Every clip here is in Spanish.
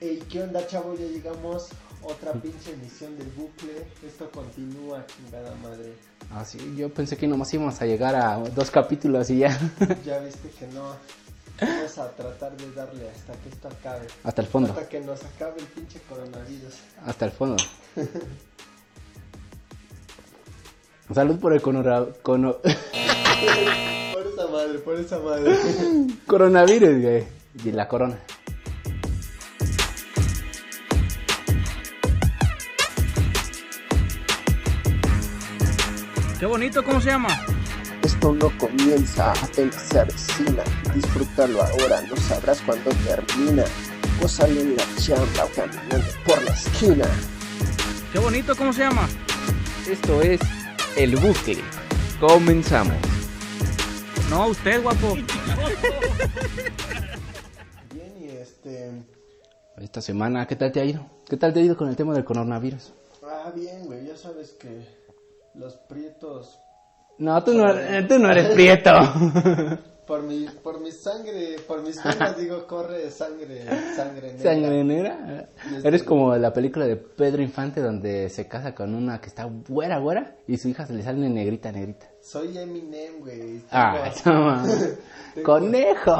Ey, ¿qué onda, chavo? Ya llegamos. Otra pinche emisión del bucle. Esto continúa, chingada madre. Ah, sí, yo pensé que nomás íbamos a llegar a dos capítulos y ya. Ya viste que no. Vamos a tratar de darle hasta que esto acabe. Hasta el fondo. Hasta que nos acabe el pinche coronavirus. Hasta el fondo. Salud por el conora- cono- Por esa madre, por esa madre. coronavirus, güey. Y la corona. Bonito, ¿cómo se llama? Esto no comienza, apenas se avecina. Disfrútalo ahora, no sabrás cuándo termina. Gózale en la chamba o caminando por la esquina. Qué bonito, ¿cómo se llama? Esto es El Bucle. Comenzamos. No, usted, guapo. Bien, y este. Esta semana, ¿qué tal te ha ido? ¿Qué tal te ha ido con el tema del coronavirus? Ah, bien, güey. Ya sabes que los prietos. No, tú no, eres- tú no eres prieto. Por mi, por mi sangre, por mis venas, digo, corre sangre, sangre negra. Sangre negra. Eres como la película de Pedro Infante donde se casa con una que está güera, güera y su hija se le sale negrita, negrita. Soy Eminem, güey. Ah. Conejo.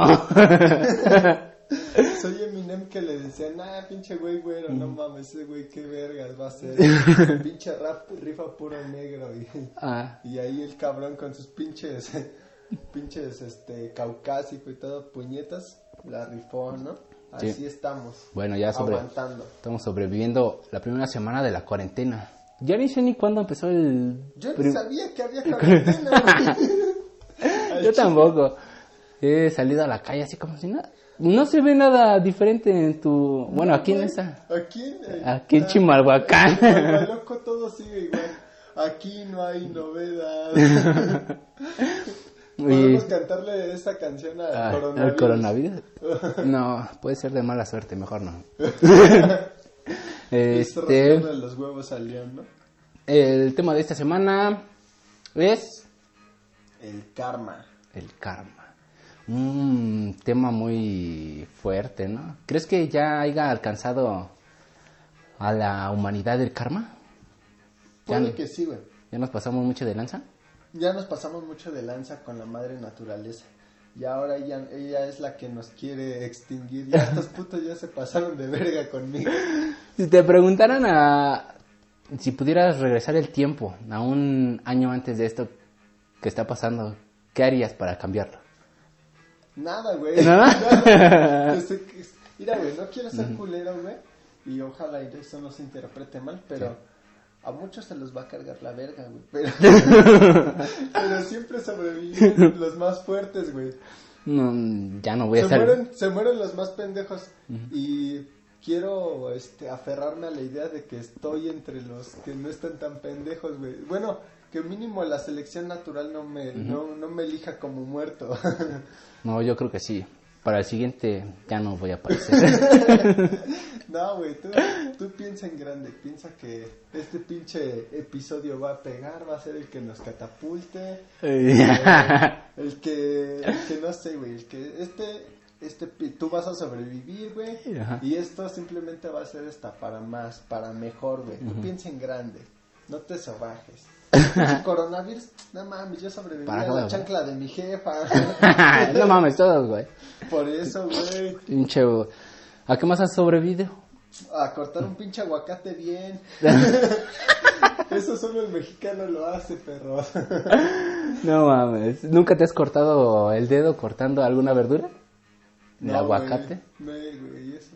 Soy Eminem que le decían, ah, pinche güey güero, no mames, ese güey qué vergas va a ser. pinche rap rifa puro negro. Y, Ah, y ahí el cabrón con sus pinches, pinches, este, caucásico y todo, puñetas, la rifó, ¿no? Así Sí. estamos. bueno, ya sobre, Aguantando. estamos sobreviviendo la primera semana de la cuarentena. Ya ni sé ni cuándo empezó el... Yo ni sabía que había cuarentena. Yo tampoco. He salido a la calle así como si nada. No se ve nada diferente en tu... Bueno, aquí en esta... Aquí en, Aquí en ah, Chimalhuacán. Al loco todo sigue igual. Aquí no hay novedad. Podemos Y... cantarle esta canción al Ah, coronavirus. No, puede ser de mala suerte, mejor no. Es este, rascarle los huevos al león, ¿no? el tema de esta semana es El karma. el karma. Un tema muy fuerte, ¿no? ¿Crees que ya haya alcanzado a la humanidad el karma? Ya, Ponle que sí, güey. ya nos pasamos mucho de lanza. Ya nos pasamos mucho de lanza con la madre naturaleza. Y ahora ella, ella es la que nos quiere extinguir. Ya estos putos ya se pasaron de verga conmigo. Si te preguntaran a si pudieras regresar el tiempo a un año antes de esto que está pasando, ¿qué harías para cambiarlo? Nada, güey. ¿Nada? Nada. Mira, güey, no quiero ser culero, güey. Y ojalá eso no se interprete mal, pero a muchos se los va a cargar la verga, güey. Pero, pero siempre sobreviven los más fuertes, güey. No, ya no voy a Se estar. mueren, se mueren los más pendejos. Y quiero este, aferrarme a la idea de que estoy entre los que no están tan pendejos, güey. Bueno, que mínimo la selección natural no me, no, no me elija como muerto. No, yo creo que sí. Para el siguiente ya no voy a aparecer. no, güey, tú, tú piensa en grande. Piensa que este pinche episodio va a pegar, va a ser el que nos catapulte. El que, el que no sé, güey, el que este, este, tú vas a sobrevivir, güey, y esto simplemente va a ser esta para más, para mejor, güey. Tú piensa en grande, no te sobajes. Coronavirus, no mames, yo sobreviví Para a la güey. chancla de mi jefa. no mames, todos, güey. Por eso, güey, Pinche. ¿A qué más has sobrevivido? a cortar un pinche aguacate bien. Eso solo el mexicano lo hace, perro. No mames. ¿Nunca te has cortado el dedo cortando alguna verdura? ¿El No, aguacate? güey, No, güey, eso, es-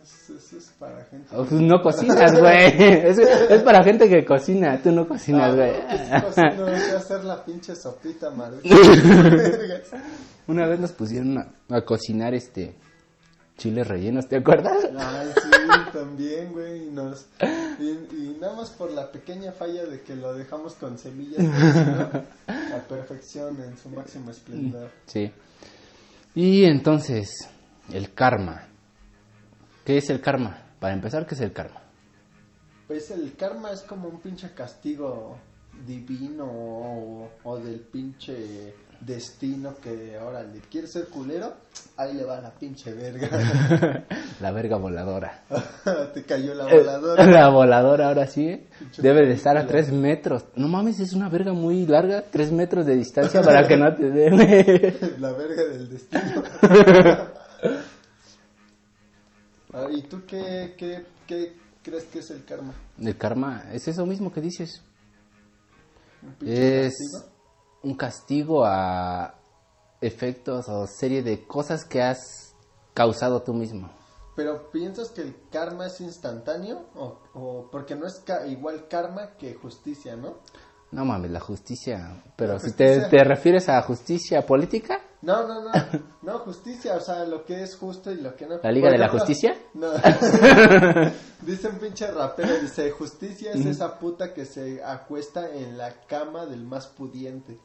eso es para gente. Oh, pues no cocinas, güey. Es, es para gente que cocina. Tú no cocinas, Ah, güey. no, pues, pues, que hacer la pinche sopita, madre. Una vez nos pusieron a, a cocinar este chiles rellenos, ¿te acuerdas? Ay, sí, también, güey. y Nos, y, y nada más por la pequeña falla de que lo dejamos con semillas, pues, a perfección, en su máximo esplendor. Sí. Y entonces, el karma. ¿Qué es el karma? Para empezar, ¿qué es el karma? Pues el karma es como un pinche castigo divino o, o del pinche destino que ahora le quiere ser culero, ahí le va la pinche verga. La verga voladora. Te cayó la Eh, voladora. La voladora ahora sí. ¿eh? Debe de estar a tres metros. No mames, es una verga muy larga. Tres metros de distancia para que no te den. La verga del destino. Ah, ¿Y tú qué, qué, qué crees que es el karma? El karma es eso mismo que dices. ¿Un Es castigo? un castigo a efectos o serie de cosas que has causado tú mismo. Pero piensas que el karma es instantáneo o, o porque no es ca- igual karma que justicia, ¿no? No mames, la justicia. Pero La si te, te refieres a justicia política, No, no, no, no justicia, o sea, lo que es justo y lo que no. ¿La Liga de la Justicia? No. dice un pinche rapero, dice, justicia es esa puta que se acuesta en la cama del más pudiente.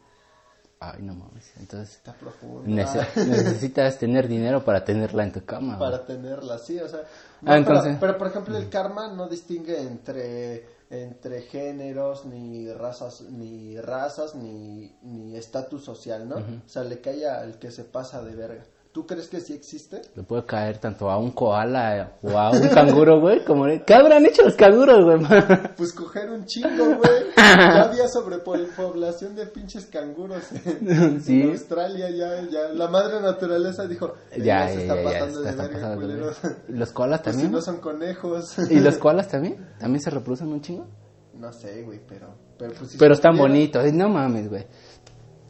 ay no mames. Entonces Está profundo. nece- necesitas tener dinero para tenerla en tu cama. güey. para tenerla así, o sea, no, Ah, entonces- pero, pero, por ejemplo el karma no distingue entre entre géneros ni razas ni razas ni ni estatus social, ¿no? O sea, le cae al que se pasa de verga. ¿Tú crees que sí existe? Le puede caer tanto a un koala o a un canguro, güey. Como, ¿Qué habrán hecho los canguros, güey? Pues coger un chingo, güey. Ya había sobrepoblación de pinches canguros en, Sí. en Australia, ya, ya. La madre naturaleza dijo, ya, "Ya se ya, está ya, ya, pasando de está de culeros". verga. ¿Y los koalas Pues si también? no son conejos. ¿Y los koalas también? ¿También se reproducen un chingo? No sé, güey, pero... Pero, pues, si Pero están bonitos. No mames, güey.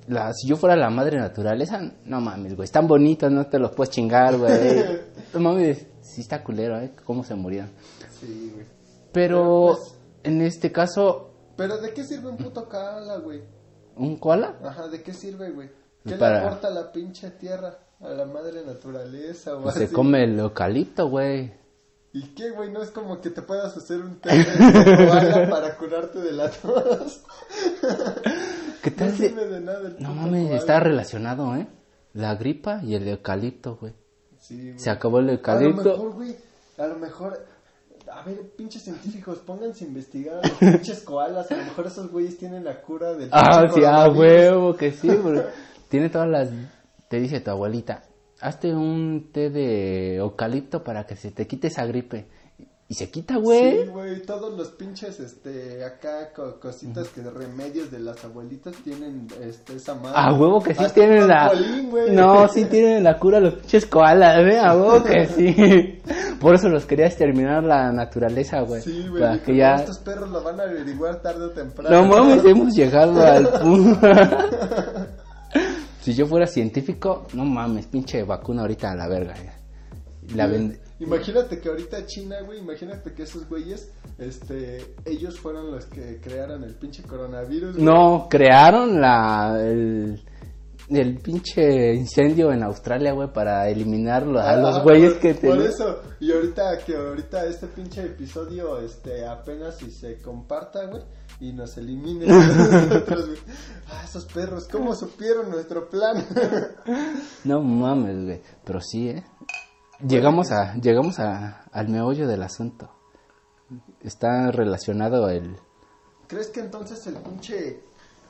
La, si yo fuera la madre naturaleza, no mames, güey. Están bonitos, no te los puedes chingar, güey. No mames, sí está culero, ¿eh? Cómo se murieron. Sí, güey. Pero Pero, pues- en este caso, Pero ¿de qué sirve un puto koala, güey? ¿un koala? Ajá, ¿de qué sirve, güey? ¿Qué Para- le aporta la pinche tierra? A la madre naturaleza o Pues así. se come el eucalipto, güey. ¿Y qué, güey? No es como que te puedas hacer un té de koala para curarte de la tos. ¿Qué No tal de- sirve de nada el No puto mames, está relacionado, ¿eh? La gripa y el eucalipto, güey. Sí, güey. Se acabó el A lo eucalipto. mejor, güey, a lo mejor... A ver, pinches científicos, pónganse a investigar a los pinches koalas. A lo mejor esos güeyes tienen la cura del Ah, sí, ah, huevo, que sí, bro. Tiene todas las... Te dice tu abuelita, hazte un té de eucalipto para que se te quite esa gripe. Y se quita, güey. Sí, güey, todos los pinches, este, acá co- cositas que remedios de las abuelitas tienen, este, esa madre. A huevo que sí Hasta tienen la... No, sí tienen la cura los pinches koalas, güey. A huevo que sí. Por eso los quería exterminar la naturaleza, güey. Sí, güey, Para que ya... estos perros lo van a averiguar tarde o temprano. No mames, hemos llegado al punto. si yo fuera científico, no mames, pinche vacuna ahorita a la verga. ya. Y La vend- Imagínate que ahorita China, güey, imagínate que esos güeyes, este, ellos fueron los que crearon el pinche coronavirus. güey. No, crearon la el, el pinche incendio en Australia, güey, para eliminarlo a Ah, los güeyes por- que Por tenían. eso, y ahorita que ahorita este pinche episodio, este, apenas si se comparta, güey, y nos eliminen a nosotros, güey. Ah, esos perros, ¿cómo supieron nuestro plan? No mames, güey, pero sí, eh. Llegamos a llegamos a, al meollo del asunto. Está relacionado el ¿Crees que entonces el pinche,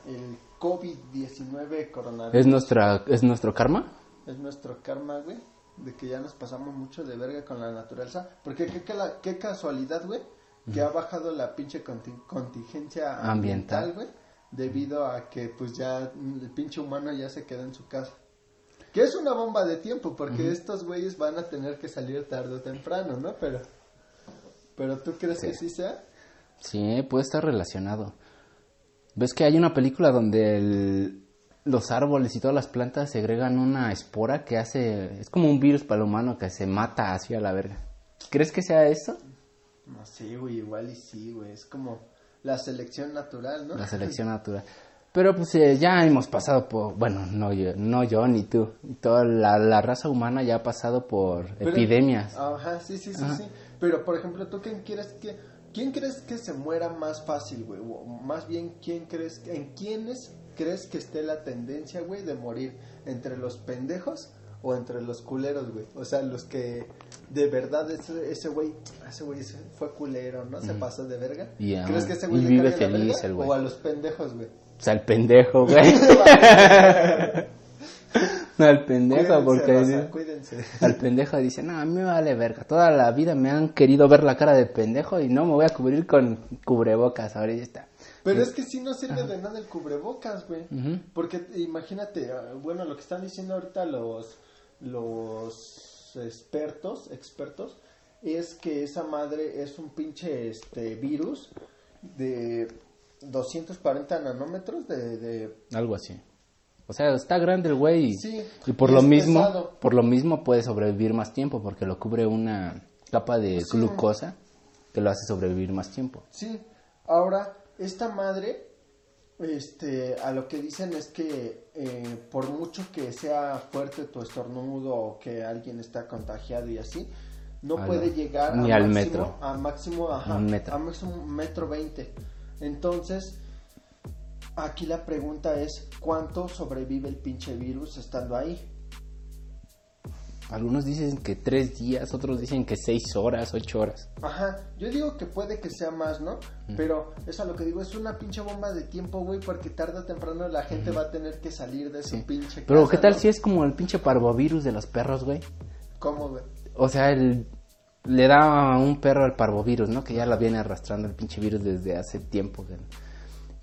el COVID-19 coronavirus es nuestra es nuestro karma? es nuestro karma, güey? De que ya nos pasamos mucho de verga con la naturaleza. Porque qué, qué la- qué casualidad, güey, que ha bajado la pinche conti- contingencia Ambiental. güey, debido a que pues ya el pinche humano ya se queda en su casa. Que es una bomba de tiempo, porque estos güeyes van a tener que salir tarde o temprano, ¿no? Pero, pero ¿tú crees que sí sea? Sí, puede estar relacionado. ¿Ves que hay una película donde el- los árboles y todas las plantas segregan una espora que hace... Es como un virus para el humano que se mata así a la verga. ¿Crees que sea eso? No sé, güey, igual y sí, güey. Es como la selección natural, ¿no? La selección natural. Pero pues eh, ya hemos pasado por... Bueno, no yo, no yo ni tú. Toda la, la raza humana ya ha pasado por Pero- epidemias. Ajá, sí, sí, sí, Ajá. sí. Pero, por ejemplo, ¿tú quién quieres que... ¿Quién crees que se muera más fácil, güey? O más bien, ¿quién crees... ¿En quiénes crees que esté la tendencia, güey, de morir? ¿Entre los pendejos o entre los culeros, güey? O sea, los que de verdad ese ese güey, ese güey fue culero, ¿no? Se pasó de verga. Y, ah, ¿Crees que ese y güey le vive feliz verga? el güey. O a los pendejos, güey. Pues al pendejo, güey. no, al pendejo, Cuídense, porque cuídense. al pendejo dice, no, a mí me vale verga. Toda la vida me han querido ver la cara de pendejo y no me voy a cubrir con cubrebocas. Ahora ya está. Pero es que sí no sirve de nada el cubrebocas, güey. Porque imagínate, ah, bueno, lo que están diciendo ahorita los los expertos, expertos, es que esa madre es un pinche este virus de 240 nanómetros de, de Algo así. O sea, está grande el güey y, Sí, y por lo mismo, pesado. por lo mismo puede sobrevivir más tiempo porque lo cubre una capa de glucosa que lo hace sobrevivir más tiempo. Sí, ahora, esta madre, este, a lo que dicen es que eh, por mucho que sea fuerte tu estornudo o que alguien está contagiado y así, no A puede llegar ni a al máximo, metro. a máximo, ajá, Un metro. a máximo metro veinte. Entonces, aquí la pregunta es, ¿cuánto sobrevive el pinche virus estando ahí? Algunos dicen que tres días, otros dicen que seis horas, ocho horas. Ajá, yo digo que puede que sea más, ¿no? Pero eso a lo que digo es una pinche bomba de tiempo, güey, porque tarde o temprano la gente va a tener que salir de su Sí. pinche Pero casa, ¿qué tal ¿no? si es como el pinche parvovirus de los perros, güey? ¿Cómo, güey? O sea, el, le da a un perro el parvovirus, ¿no? Que ya la viene arrastrando el pinche virus desde hace tiempo.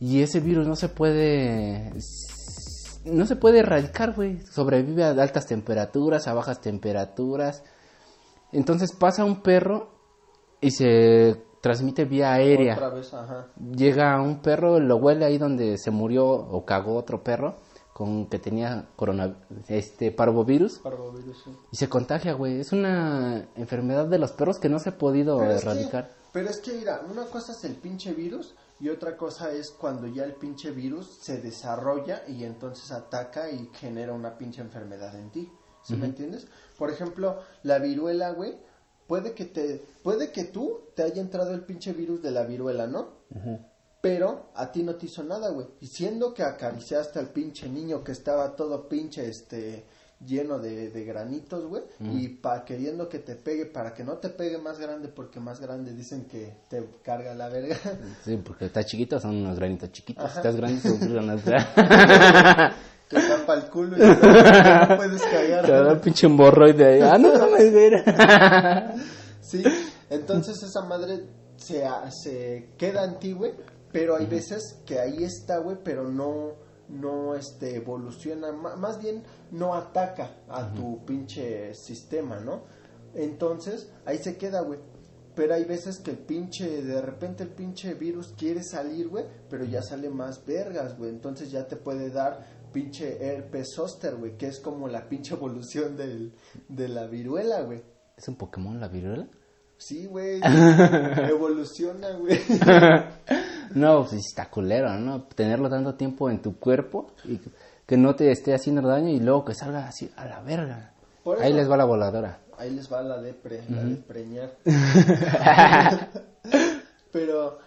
Y ese virus no se puede... No se puede erradicar, güey. Sobrevive a altas temperaturas, a bajas temperaturas. Entonces pasa un perro y se transmite vía aérea. Otra vez, ajá. Llega un perro, lo huele ahí donde se murió o cagó otro perro con que tenía corona, este parvovirus Parvovirus, sí. y se contagia, güey. Es una enfermedad de los perros que no se ha podido Pero es, que, erradicar. pero es que, mira, una cosa es el pinche virus y otra cosa es cuando ya el pinche virus se desarrolla y entonces ataca y genera una pinche enfermedad en ti. ¿Sí me entiendes? Por ejemplo, la viruela, güey, puede que te puede que tú te haya entrado el pinche virus de la viruela, ¿no? Pero a ti no te hizo nada, güey. Y siendo que acariciaste al pinche niño que estaba todo pinche, este, lleno de, de granitos, güey. Y pa, queriendo que te pegue, para que no te pegue más grande, porque más grande dicen que te carga la verga. Sí, porque está chiquito, son unos granitos chiquitos. Ajá. Estás grande, son granos. te tapa el culo y no, no puedes cagar. Te da un pinche hemorroide ahí. Ah, no, no me ver. Sí, entonces esa madre se, se queda en ti, güey, pero hay veces que ahí está, güey, pero no, no, este, evoluciona, más bien no ataca a tu pinche sistema, ¿no? Entonces, ahí se queda, güey. Pero hay veces que el pinche, de repente el pinche virus quiere salir, güey, pero ya sale más vergas, güey. Entonces ya te puede dar pinche herpes zóster, güey, que es como la pinche evolución del, de la viruela, güey. ¿Es un Pokémon la viruela? Sí, güey. Evoluciona, güey. No, pues está culero, ¿no? Tenerlo tanto tiempo en tu cuerpo y que no te esté haciendo daño y luego que salga así a la verga. Por Ahí eso- les va la voladora. Ahí les va la depre, la de preñar. Pero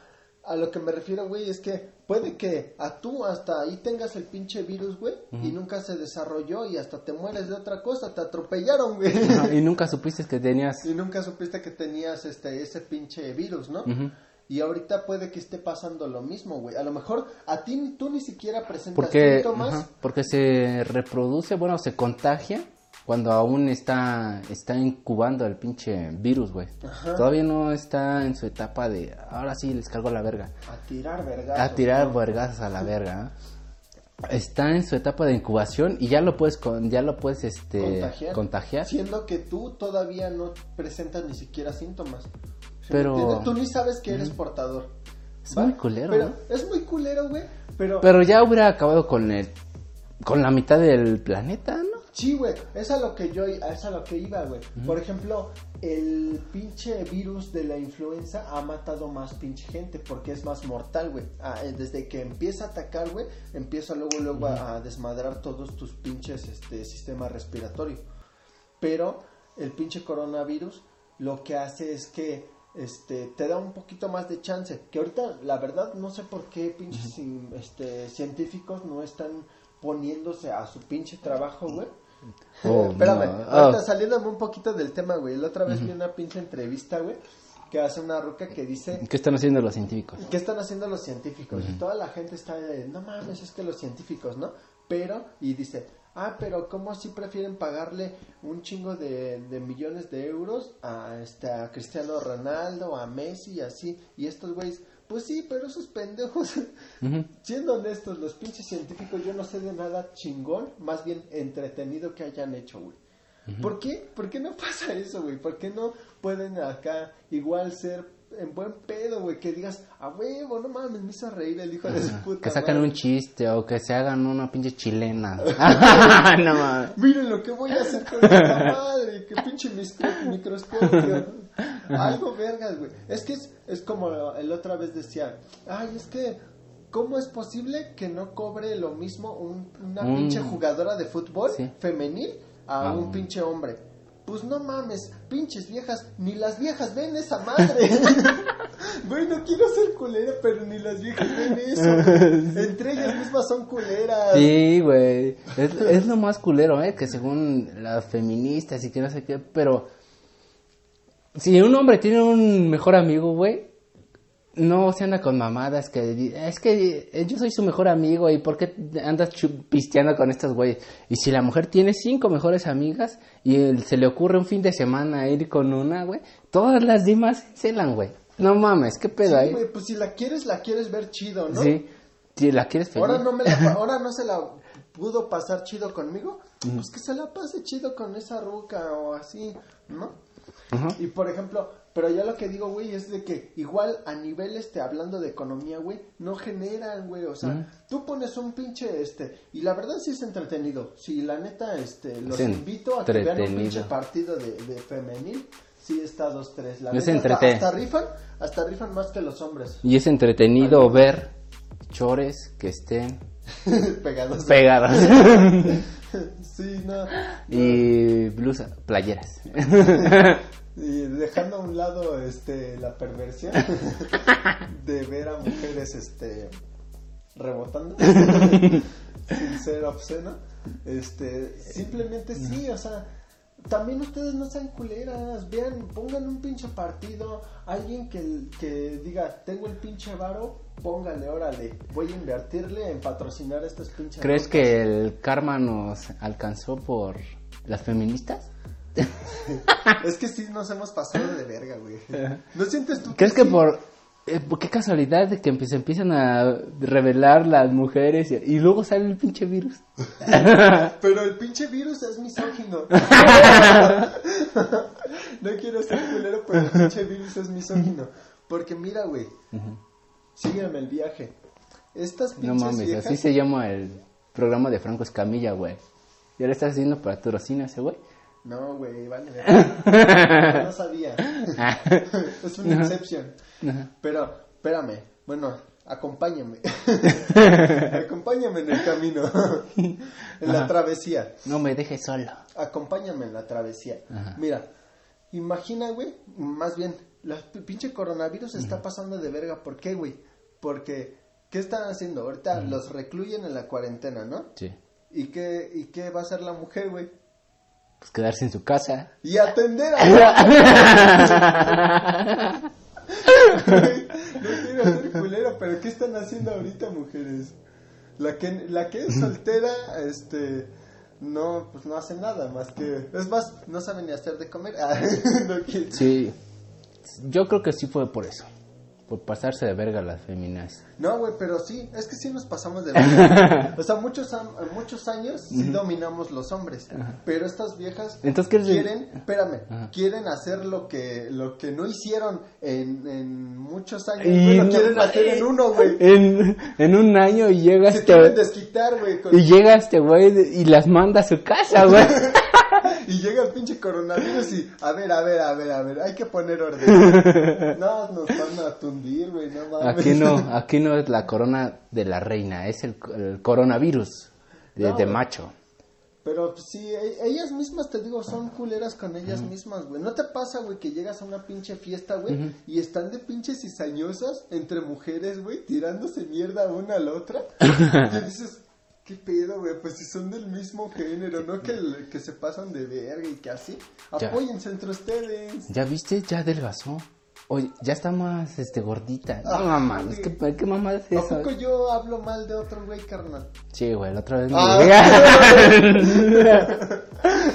a lo que me refiero, güey, es que puede que a tú hasta ahí tengas el pinche virus, güey, y nunca se desarrolló y hasta te mueres de otra cosa, te atropellaron, güey. No, y nunca supiste que tenías... y nunca supiste que tenías este ese pinche virus, ¿no? Ujú. Y ahorita puede que esté pasando lo mismo, güey. A lo mejor a ti tú ni siquiera presentas Porque, síntomas. ajá, porque se reproduce, bueno, se contagia cuando aún está, está incubando el pinche virus, güey. Todavía no está en su etapa de, ahora sí les cargo la verga. A tirar vergas. A tirar vergazos a la verga. ¿eh? Está en su etapa de incubación y ya lo puedes, con, ya lo puedes, este, contagiar. contagiar. Siendo que tú todavía no presentas ni siquiera síntomas. ¿Sí Pero-? Tú ni sabes que eres portador. Es ¿va? muy culero, Pero ¿no? es muy culero, güey. Pero, Pero ya hubiera acabado con el, con la mitad del planeta, ¿no? sí, güey. Es a lo que yo, es a lo que iba, güey. Por ejemplo, el pinche virus de la influenza ha matado más pinche gente porque es más mortal, güey. Ah, eh, desde que empieza a atacar, güey, empieza luego, luego a, a desmadrar todos tus pinches, este, sistema respiratorio. Pero el pinche coronavirus lo que hace es que este te da un poquito más de chance. Que ahorita, la verdad, no sé por qué pinches cin- este, científicos no están poniéndose a su pinche trabajo, güey. Oh, Espérame, no. ahorita Ah. saliéndome un poquito del tema, güey. La otra vez vi una pinche entrevista, güey, que hace una ruca que dice, ¿Qué están haciendo los científicos? ¿qué están haciendo los científicos? Y toda la gente está de, no mames, es que los científicos, ¿no? Pero, y dice, ah, pero ¿cómo así prefieren pagarle un chingo de, de millones de euros a, este, a Cristiano Ronaldo, a Messi y así? Y estos güeyes, pues sí, pero esos pendejos, siendo honestos, los pinches científicos, yo no sé de nada chingón, más bien entretenido que hayan hecho, güey. ¿Por qué? ¿Por qué no pasa eso, güey? ¿Por qué no pueden acá igual ser en buen pedo, güey? Que digas, a huevo, no mames, me hizo reír el hijo de su puta Que sacan madre". un chiste o que se hagan una pinche chilena. no mames. Miren lo que voy a hacer con esta madre, que pinche micro- microscopio. Algo vergas, güey. Es que es, es como el otra vez decía, ay, es que, ¿cómo es posible que no cobre lo mismo un- una Un- pinche jugadora de fútbol Sí. femenil a Ah. un pinche hombre? Pues no mames, pinches viejas, ni las viejas ven esa madre. Güey, no quiero ser culera, pero ni las viejas ven eso. Entre ellas mismas son culeras. Sí, güey. Es, es lo más culero, ¿eh? Que según las feministas y que no sé qué, pero... Si un hombre tiene un mejor amigo, güey, no se anda con mamadas que... Es que eh, yo soy su mejor amigo y ¿por qué andas pisteando con estos güeyes? Y si la mujer tiene cinco mejores amigas y él- se le ocurre un fin de semana ir con una, güey, todas las demás se celan, güey. No mames, qué pedo Sí, ahí. güey, pues si la quieres, la quieres ver chido, ¿no? Sí. Si la quieres feliz. Ahora no, me la, ahora no se la pudo pasar chido conmigo, pues que se la pase chido con esa ruca o así, ¿no? Y por ejemplo, pero yo lo que digo, güey, es de que igual a nivel, este, hablando de economía, güey, no generan, güey, o sea, tú pones un pinche, este, y la verdad sí es entretenido, si la neta, este, los invito a que vean un pinche partido de, de femenil, sí está dos, tres, la Es neta, hasta, hasta rifan, hasta rifan más que los hombres, Y es entretenido ver chores que estén pegados. pegados. Sí, no. y blusas, playeras. Y dejando a un lado este la perversión de ver a mujeres este rebotando sin ser obsceno. Este, simplemente sí, o sea, también ustedes no sean culeras, vean, pongan un pinche partido, alguien que, que diga, tengo el pinche varo, póngale, órale, voy a invertirle en patrocinar a estos pinches ¿Crees rucas". que el karma nos alcanzó por las feministas? Es que sí nos hemos pasado de verga, güey. ¿No sientes tú ¿Crees que sí? por... eh, por qué casualidad de que se empiezan a revelar las mujeres y, y luego sale el pinche virus? Pero el pinche virus es misógino. no quiero ser culero, pero el pinche virus es misógino. Porque mira, güey. Sígueme el viaje. Estas pinches No mames, viejas... así se llama el programa de Franco Escamilla, güey. ¿Ya le estás haciendo para tu rocina ese güey? No, güey, vale. no sabía. es una excepción. Pero, espérame. Bueno, acompáñame. acompáñame en el camino. en la travesía. No me dejes solo. acompáñame en la travesía. Mira, imagina, güey, más bien, la pinche coronavirus está pasando de verga. ¿Por qué, güey? Porque, ¿qué están haciendo? Ahorita los recluyen en la cuarentena, ¿no? Sí. ¿Y qué, ¿Y qué va a hacer la mujer, güey? Pues quedarse en su casa. Y atender a... No quiero ser culero, pero ¿qué están haciendo ahorita, mujeres? La que, la que es soltera, este... No, pues no hace nada más que... Es más, no sabe ni hacer de comer. Ah, no Sí. Yo creo que sí fue por eso. Por pasarse de verga las feminas. No, güey, pero sí, es que sí nos pasamos de verga. O sea, muchos, muchos años sí dominamos los hombres, pero estas viejas Entonces, ¿qué es de- quieren, espérame, quieren hacer lo que lo que no hicieron en, en muchos años, Y güey, lo no- quieren hacer en uno, güey. En, en un año y llega Se este quieren desquitar, güey, con- y llega este güey y las manda a su casa, güey. y llega el pinche coronavirus y, a ver, a ver, a ver, a ver, hay que poner orden. No, nos van a tundir, güey, no mames. Aquí no, aquí no es la corona de la reina, es el, el coronavirus de, No, de güey. macho. Pero sí, e- ellas mismas, te digo, son culeras con ellas mismas, güey. ¿No te pasa, güey, que llegas a una pinche fiesta, güey, y están de pinches cizañosas entre mujeres, güey, tirándose mierda una a la otra? y dices, ¿qué pedo, güey? Pues si son del mismo género, ¿no? Que, el- que se pasan de verga y que así. Ya. Apóyense entre ustedes. ¿Ya viste? Ya adelgazó. Oye, ya está más este gordita. No, Ah, mamá, es que ¿qué mamá es ¿A eso? poco yo hablo mal de otro güey, carnal? Sí, güey, la otra vez me Ah.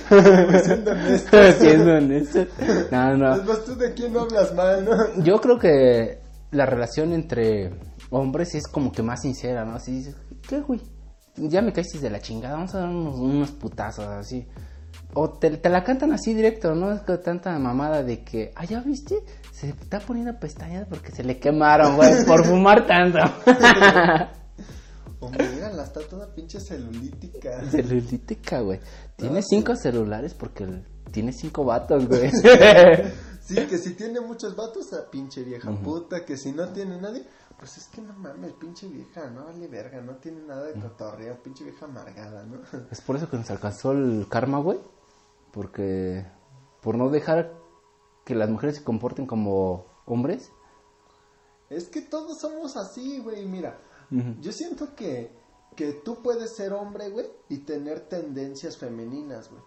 Pues siendo honesto. Siendo honesto. No, no. Es más, tú de quién no hablas mal, ¿no? Yo creo que la relación entre hombres es como que más sincera, ¿no? Así dices, ¿qué, güey? Ya me caíste de la chingada, vamos a dar unos, unos putazos así. O te, te la cantan así directo, ¿no? Es tanta mamada de que, ah, ¿ya viste? Se está poniendo pestañas porque se le quemaron, güey, por fumar tanto. Hombre, mírala, está toda pinche celulítica. Celulítica, güey. Tiene cinco celulares porque tiene cinco vatos, güey. Sí, que si tiene muchos vatos, a pinche vieja puta. Que si no tiene nadie, pues es que no mames, pinche vieja, no vale verga, no tiene nada de cotorreo, pinche vieja amargada, ¿no? Es por eso que nos alcanzó el karma, güey. Porque por no dejar que las mujeres se comporten como hombres. Es que todos somos así, güey. Mira, yo siento que, que tú puedes ser hombre, güey, y tener tendencias femeninas, güey.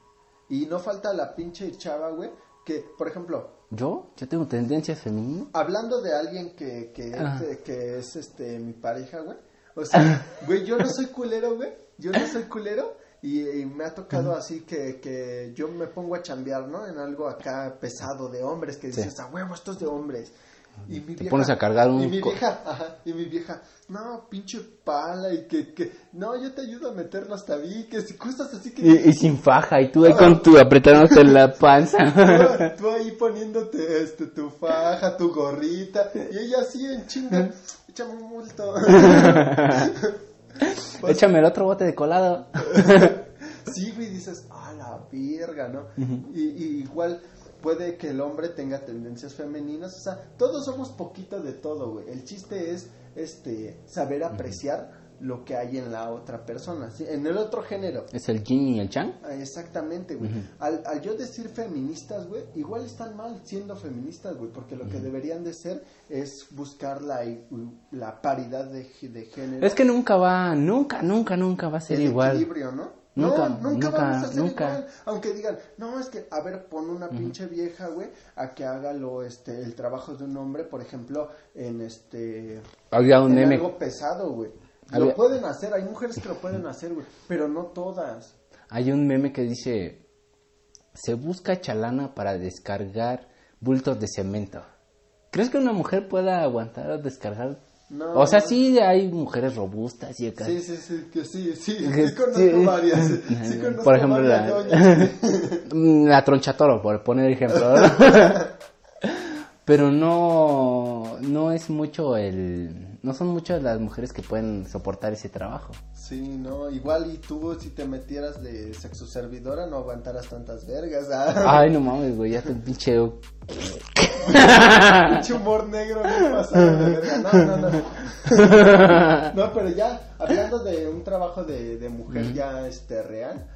Y no falta la pinche chava, güey, que, por ejemplo, Yo, yo tengo tendencias femeninas. hablando de alguien que, que, Ah. que, que es este mi pareja, güey. O sea, güey, yo no soy culero, güey. Yo no soy culero. Y, y me ha tocado así que, que yo me pongo a chambear, ¿no? En algo acá pesado de hombres, que dices, a huevo, esto es de hombres. Y mi Te vieja, pones a cargar un Y mi vieja, ajá, y mi vieja, no, pinche pala, y que, que, no, yo te ayudo a meterlo hasta ahí, que si cosas así que... Y, y sin faja, y tú ahí con tu apretándote la panza. Tú, tú ahí poniéndote este, tu faja, tu gorrita, y ella así en chinga, échame un multo. Échame el otro bote de colado. sí, güey, dices, a la verga, ¿no? y, y igual puede que el hombre tenga tendencias femeninas, o sea, todos somos poquito de todo, güey. El chiste es este saber apreciar lo que hay en la otra persona, ¿sí? en el otro género. Es el yin y el chang. Ah, Exactamente, güey. al, al yo decir feministas, güey, igual están mal siendo feministas, güey, porque lo que deberían de ser es buscar la, la paridad de, género. Es que nunca va, nunca, nunca, nunca va a ser el igual. equilibrio, ¿no? Nunca, no, nunca, nunca, vamos a ser nunca. igual. Aunque digan, no, es que, a ver, pon una pinche vieja, güey, a que haga lo, este, el trabajo de un hombre, por ejemplo, en este... Había un en algo pesado, güey. Había- Lo pueden hacer, hay mujeres que lo pueden hacer, güey, pero no todas. Hay un meme que dice, se busca chalana para descargar bultos de cemento. ¿Crees que una mujer pueda aguantar o descargar? No. O sea, sí hay mujeres robustas y acá. Sí, sí, sí, que sí, sí, sí conozco sí. varias. Sí conozco Por ejemplo, varias la, la tronchatoro, por poner ejemplo. ¿no? Pero no, no es mucho el, no son muchas las mujeres que pueden soportar ese trabajo. Sí, no, igual y tú si te metieras de sexo servidora no aguantaras tantas vergas. Ah, Ay, no mames, güey, ya te pinche. Pinche humor negro bien pasado de verga. No, no, no. No, pero ya hablando de un trabajo de, de mujer ya este real.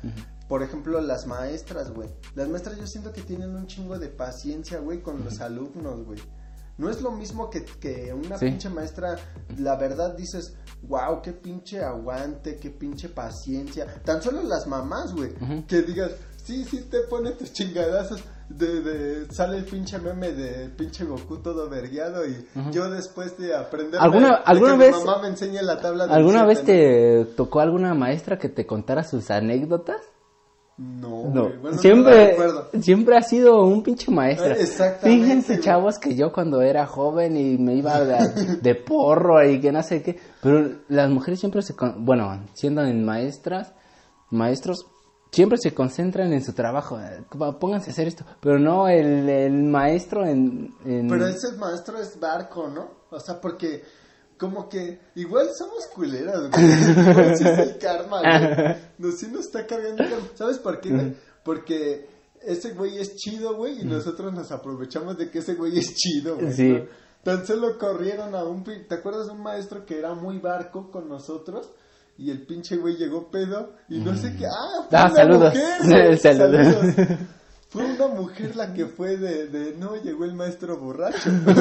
Por ejemplo, las maestras, güey. Las maestras yo siento que tienen un chingo de paciencia, güey, con los alumnos, güey. No es lo mismo que, que una Sí. pinche maestra, la verdad dices, wow, qué pinche aguante, qué pinche paciencia. Tan solo las mamás, güey, que digas, sí, sí te pone tus chingadazos. De, de- sale el pinche meme de pinche Goku todo vergueado y yo después de aprender ¿Alguna- de que alguna mi vez- mamá me enseña la tabla ¿Alguna vez te tocó alguna maestra que te contara sus anécdotas? No, No, bueno, siempre, siempre ha sido un pinche maestra. Eh, exactamente, Fíjense, güey. chavos, que yo cuando era joven y me iba de, de porro y que no sé qué, pero las mujeres siempre se, con- bueno, siendo en maestras, maestros, siempre se concentran en su trabajo. Pónganse a hacer esto, pero no el, el maestro en, en- Pero ese maestro es barco, ¿no? O sea, porque como que igual somos culeras, güey. Igual sí es el karma, güey. Nos, sí nos está cargando. ¿Sabes por qué, güey? Porque ese güey es chido, güey, y nosotros nos aprovechamos de que ese güey es chido, güey. Sí. ¿no? Tan solo corrieron a un... ¿Te acuerdas de un maestro que era muy barco con nosotros? Y el pinche güey llegó pedo y no sé qué... ¡Ah! fue Ah, una saludos. mujer. Saludos. Fue una mujer la que fue de, de no, llegó el maestro borracho. ¿Te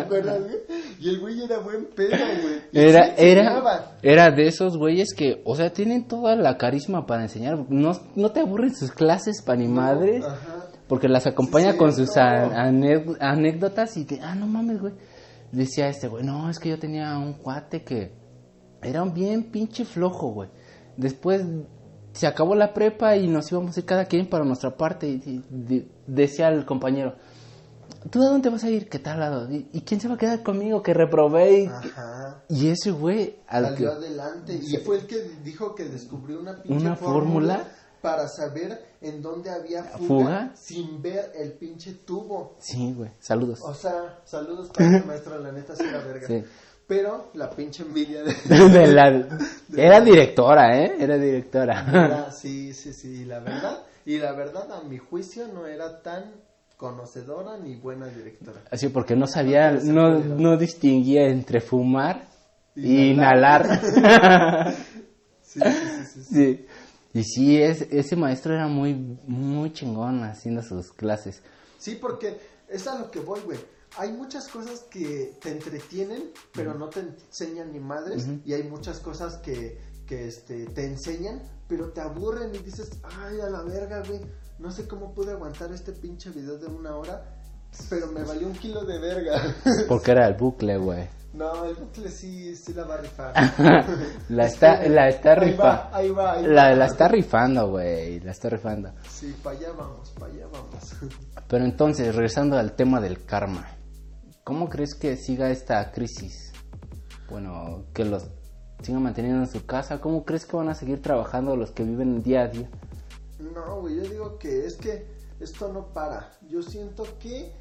acuerdas, güey? Y el güey era buen pedo, güey. Era, era, era de esos güeyes que, o sea, tienen toda la carisma para enseñar. No, no te aburren sus clases para ni madres. Ajá. Porque las acompaña Sí, con sus ane- anécdotas y que, ah, no mames, güey. Decía este, güey, no, es que yo tenía un cuate que era un bien pinche flojo, güey. Después se acabó la prepa y nos íbamos a ir cada quien para nuestra parte. Y, y- de- decía el compañero, ¿tú de dónde vas a ir? ¿Qué tal lado? ¿Y, y quién se va a quedar conmigo? Que reprobé. Y, Ajá. y ese güey, al que... Salió adelante y fue el que dijo que descubrió una pinche ¿Una fórmula fórmula? para saber en dónde había fuga, ¿Fuga? sin ver el pinche tubo. Sí, güey, saludos. O sea, saludos para el maestro, la neta sí la verga. Sí. Pero la pinche envidia de... De la- Era directora, ¿eh? Era directora. Era- sí, sí, sí, la verdad. Y la verdad, a mi juicio, no era tan conocedora ni buena directora. Así porque no sabía, No, no, distinguía entre fumar e Inhalar. Sí, sí, sí, sí. sí. Sí. Y sí, es, ese maestro era muy, muy chingón haciendo sus clases. Sí, porque es a lo que voy, güey. Hay muchas cosas que te entretienen, pero no te enseñan ni madres. Y hay muchas cosas que, que este, te enseñan, pero te aburren y dices, ay, a la verga, güey. No sé cómo pude aguantar este pinche video de una hora, pero me valió un kilo de verga. Porque era el bucle, güey. no, el bucle sí, sí la va a rifar. La está, la está Ahí va, rifando. ahí va, ahí La, va. la está rifando, güey. La está rifando. Sí, para allá vamos, para allá vamos. Pero entonces, regresando al tema del karma. ¿Cómo crees que siga esta crisis? Bueno, que los sigan manteniendo en su casa. ¿Cómo crees que van a seguir trabajando los que viven día a día? No, güey, yo digo que es que esto no para. Yo siento que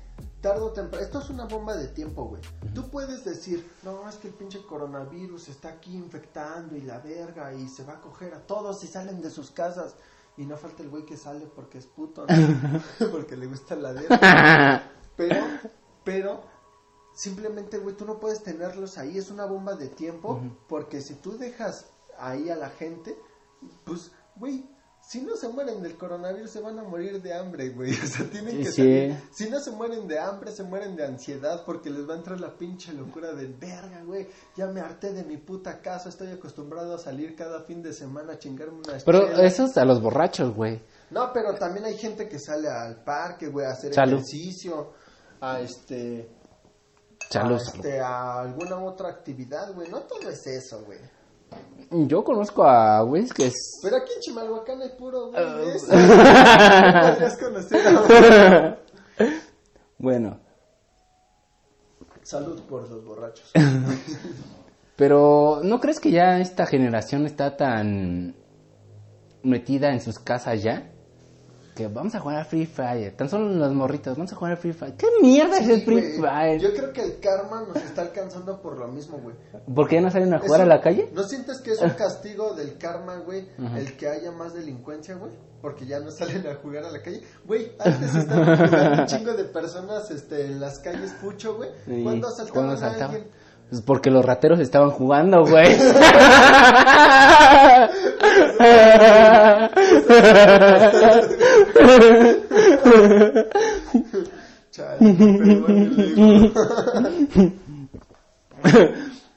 tarde o temprano, esto es una bomba de tiempo, güey. Tú puedes decir, no, es que el pinche coronavirus está aquí infectando y la verga y se va a coger a todos y salen de sus casas. Y no falta el güey que sale porque es puto, ¿no? porque le gusta la verga. Pero, pero, simplemente, güey, tú no puedes tenerlos ahí. Es una bomba de tiempo. Porque si tú dejas ahí a la gente, pues, güey, si no se mueren del coronavirus, se van a morir de hambre, güey. O sea, tienen que Sí. salir. Si no se mueren de hambre, se mueren de ansiedad. Porque les va a entrar la pinche locura del verga, güey. Ya me harté de mi puta casa. Estoy acostumbrado a salir cada fin de semana a chingarme unas Pero chelas. eso es a los borrachos, güey. No, pero también hay gente que sale al parque, güey, a hacer Salud. ejercicio, a este. A, este, a alguna otra actividad, güey. No todo es eso, güey. Yo conozco a güeyes que es... Pero aquí en Chimalhuacán hay puro, güey, Ah. de eso. No podrías conocer a bueno, Salud por los borrachos. pero ¿no crees que ya esta generación está tan metida en sus casas ya? Que vamos a jugar a Free Fire. Tan solo los morritos, vamos a jugar a Free Fire. ¿Qué mierda es el Free. Fire? Yo creo que el karma nos está alcanzando por lo mismo, güey. ¿Por qué no salen a jugar a la calle? ¿No sientes que es un castigo del karma, güey? El que haya más delincuencia, güey. Porque ya no salen a jugar a la calle. Güey, antes estaban jugando un chingo de personas este, en las calles pucho, güey. Sí, ¿Cuándo asaltaban ¿cuándo a alguien? Pues porque los rateros estaban jugando, güey.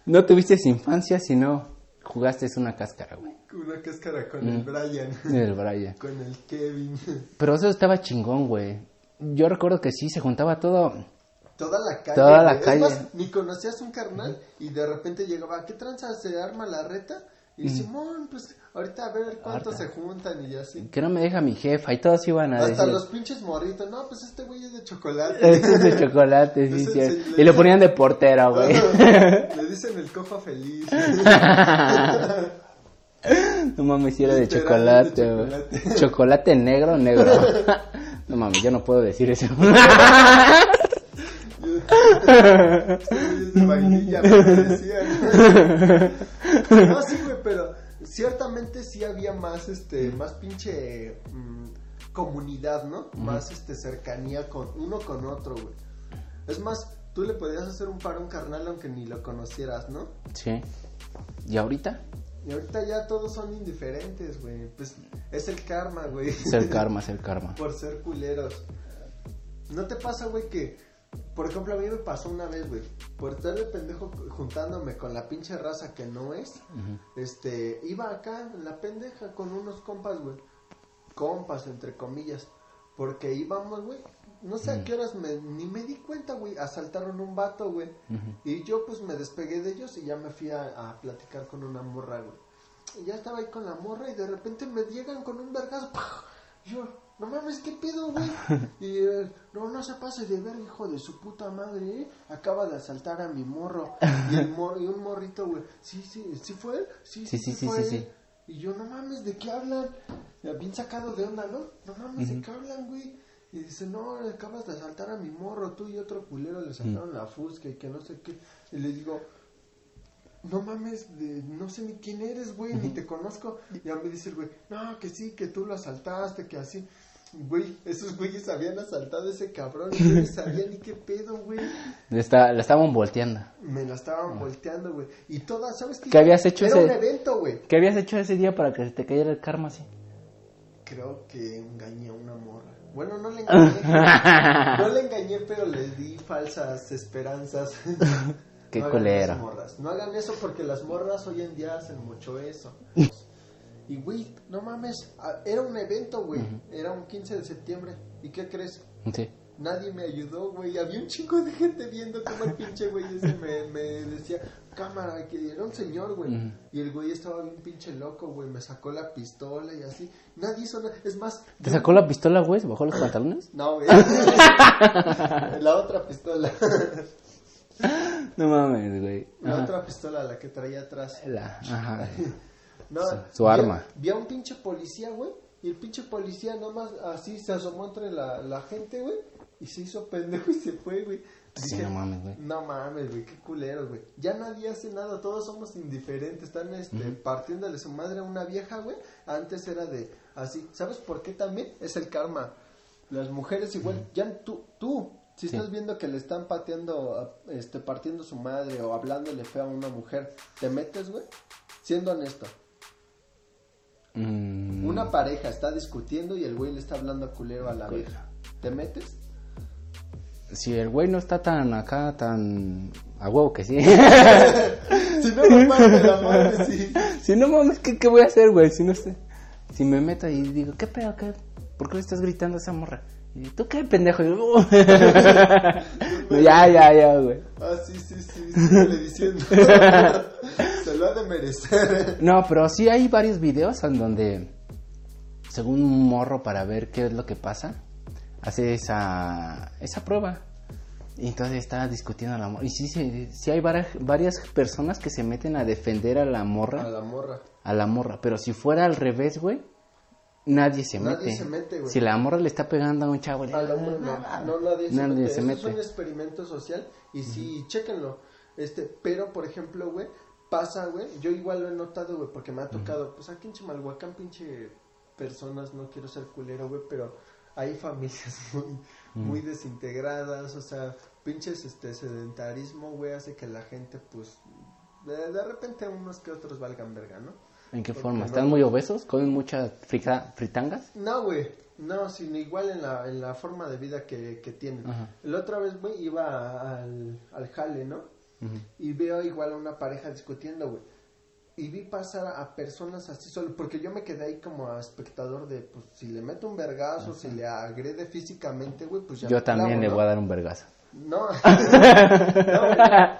No tuviste infancia si no jugaste una cáscara, güey. Una cáscara con el Brian. El Brian. Con el Kevin. Pero eso estaba chingón, güey. Yo recuerdo que sí, se juntaba todo. Toda la calle. Toda la güey. Es calle. más, ni conocías un carnal y de repente llegaba, ¿qué tranza? ¿Se arma la reta? Y Simón, pues ahorita a ver cuántos Mm. Ahorita. se juntan y ya así. Que no me deja mi jefa y todos iban a Hasta decir. los pinches morritos. No, pues este güey es de chocolate. Ese es de chocolate, sí, sí. Y lo ponían de portero, güey. Le dicen el cofa feliz. No mames, si era de chocolate, de güey. chocolate. Chocolate negro, negro. No mames, yo no puedo decir eso. Este de vainilla, me. No, sí, güey, pero ciertamente sí había más, este, más pinche mm, comunidad, ¿no? Más, este, cercanía con uno con otro, güey. Es más, tú le podías hacer un paro a un carnal aunque ni lo conocieras, ¿no? Sí. ¿Y ahorita? Y ahorita ya todos son indiferentes, güey. Pues es el karma, güey. Es el karma, es el karma. por ser culeros. ¿No te pasa, güey, que, por ejemplo, a mí me pasó una vez, güey, por estar de pendejo juntándome con la pinche raza que no es, este, iba acá en la pendeja con unos compas, güey, compas, entre comillas, Porque íbamos, güey. No sé a qué horas me, ni me di cuenta, güey. Asaltaron un vato, güey. Y yo, pues, me despegué de ellos y ya me fui a, a platicar con una morra, güey. Y ya estaba ahí con la morra y de repente me llegan con un vergazo. yo, no mames, ¿qué pedo, güey? Y eh, no, no se pase de ver, hijo de su puta madre, ¿eh? Acaba de asaltar a mi morro. Y, el mor- y un morrito, güey. Sí, sí, ¿sí fue él? Sí, Sí, sí, sí, fue sí, él". sí. Y yo, no mames, ¿de qué hablan? Bien sacado de onda, ¿no? No mames, ¿de qué hablan, güey? Y dice, no, acabas de asaltar a mi morro, tú y otro culero le sacaron la fusca y que no sé qué. Y le digo, no mames, de- no sé ni quién eres, güey, ni te conozco. Y a mí dice el güey, no, que sí, que tú lo asaltaste, que así. Güey, esos güeyes habían asaltado a ese cabrón y ni sabía ni qué pedo, güey. Está- la estaban volteando. Me la estaban volteando, güey. Y todas, ¿sabes qué? ¿Qué habías hecho Era ese- un evento, güey. ¿Qué habías hecho ese día para que se te cayera el karma así? Creo que engañé a una morra. Bueno, no le engañé. no le engañé, pero le di falsas esperanzas. Qué no hagan morras. No hagan eso porque las morras hoy en día hacen mucho eso. Y, güey, no mames. Era un evento, güey. Era un 15 de septiembre. ¿Y qué crees? Sí. Nadie me ayudó, güey. Había un chingo de gente viendo cómo el pinche güey ese me, me decía, cámara, que era un señor, güey. Y el güey estaba bien pinche loco, güey. Me sacó la pistola y así. Nadie hizo nada. Es más, ¿Te yo- sacó la pistola, güey? ¿Se bajó los pantalones? No, güey. la otra pistola. No mames, güey. La Ajá. otra pistola, la que traía atrás. La- ajá. No, Su- su vi arma. Vi a un pinche policía, güey. Y el pinche policía nomás así se asomó entre la, la gente, güey. Y se hizo pendejo y se fue, güey. Sí, Dije, no mames, güey. No mames, güey, qué culero, güey. Ya nadie hace nada, todos somos indiferentes. Están este, partiéndole su madre a una vieja, güey. Antes era de así. ¿Sabes por qué también? Es el karma. Las mujeres igual, ya tú, tú, si Sí. estás viendo que le están pateando, este, partiendo su madre o hablándole feo a una mujer, ¿te metes, güey? Siendo honesto. Mm, Una pareja está discutiendo y el güey le está hablando a culero a la vieja. ¿Te metes? Si el güey no está tan acá, tan... A huevo que sí. si no me parte la madre, sí. si no mames, ¿qué, qué voy a hacer, güey? Si no sé... Si me meto y digo, ¿qué pedo, qué? ¿Por qué le estás gritando a esa morra? Y tú qué pendejo. Y "Uh". No, ya, ya, ya, güey. Ah, sí, sí, sí, síguele diciendo. Se lo ha de merecer. No, pero sí hay varios videos en donde, según un morro para ver qué es lo que pasa, hace esa, esa prueba. Y entonces está discutiendo a la morra. Y sí, sí, sí hay varias, varias personas que se meten a defender a la A morra. la morra. A la morra. Pero si fuera al revés, güey, nadie se Nadie mete. se mete, güey. Si la morra le está pegando a un chavo, A la no, no nadie se Nadie mete. se Eso mete. es un experimento social y sí, chéquenlo. Este, pero, por ejemplo, güey, pasa, güey, yo igual lo he notado, güey, porque me ha tocado, pues aquí en Chimalhuacán, pinche personas, no quiero ser culero, güey, pero hay familias muy, muy desintegradas, o sea, pinches, este, sedentarismo, güey, hace que la gente, pues, de, de repente unos que otros valgan verga, ¿no? ¿En qué Porque forma? no- ¿Están muy obesos? ¿Comen muchas frita- fritangas? No, güey. No, sino igual en la, en la forma de vida que, que tienen. Ajá. La otra vez, güey, iba al, al jale, ¿no? Y veo igual a una pareja discutiendo, güey. Y vi pasar a personas así solo, porque yo me quedé ahí como espectador de, pues, si le meto un vergazo, si le agrede físicamente, güey, pues ya Yo también clavo, le ¿no? voy a dar un vergazo. No,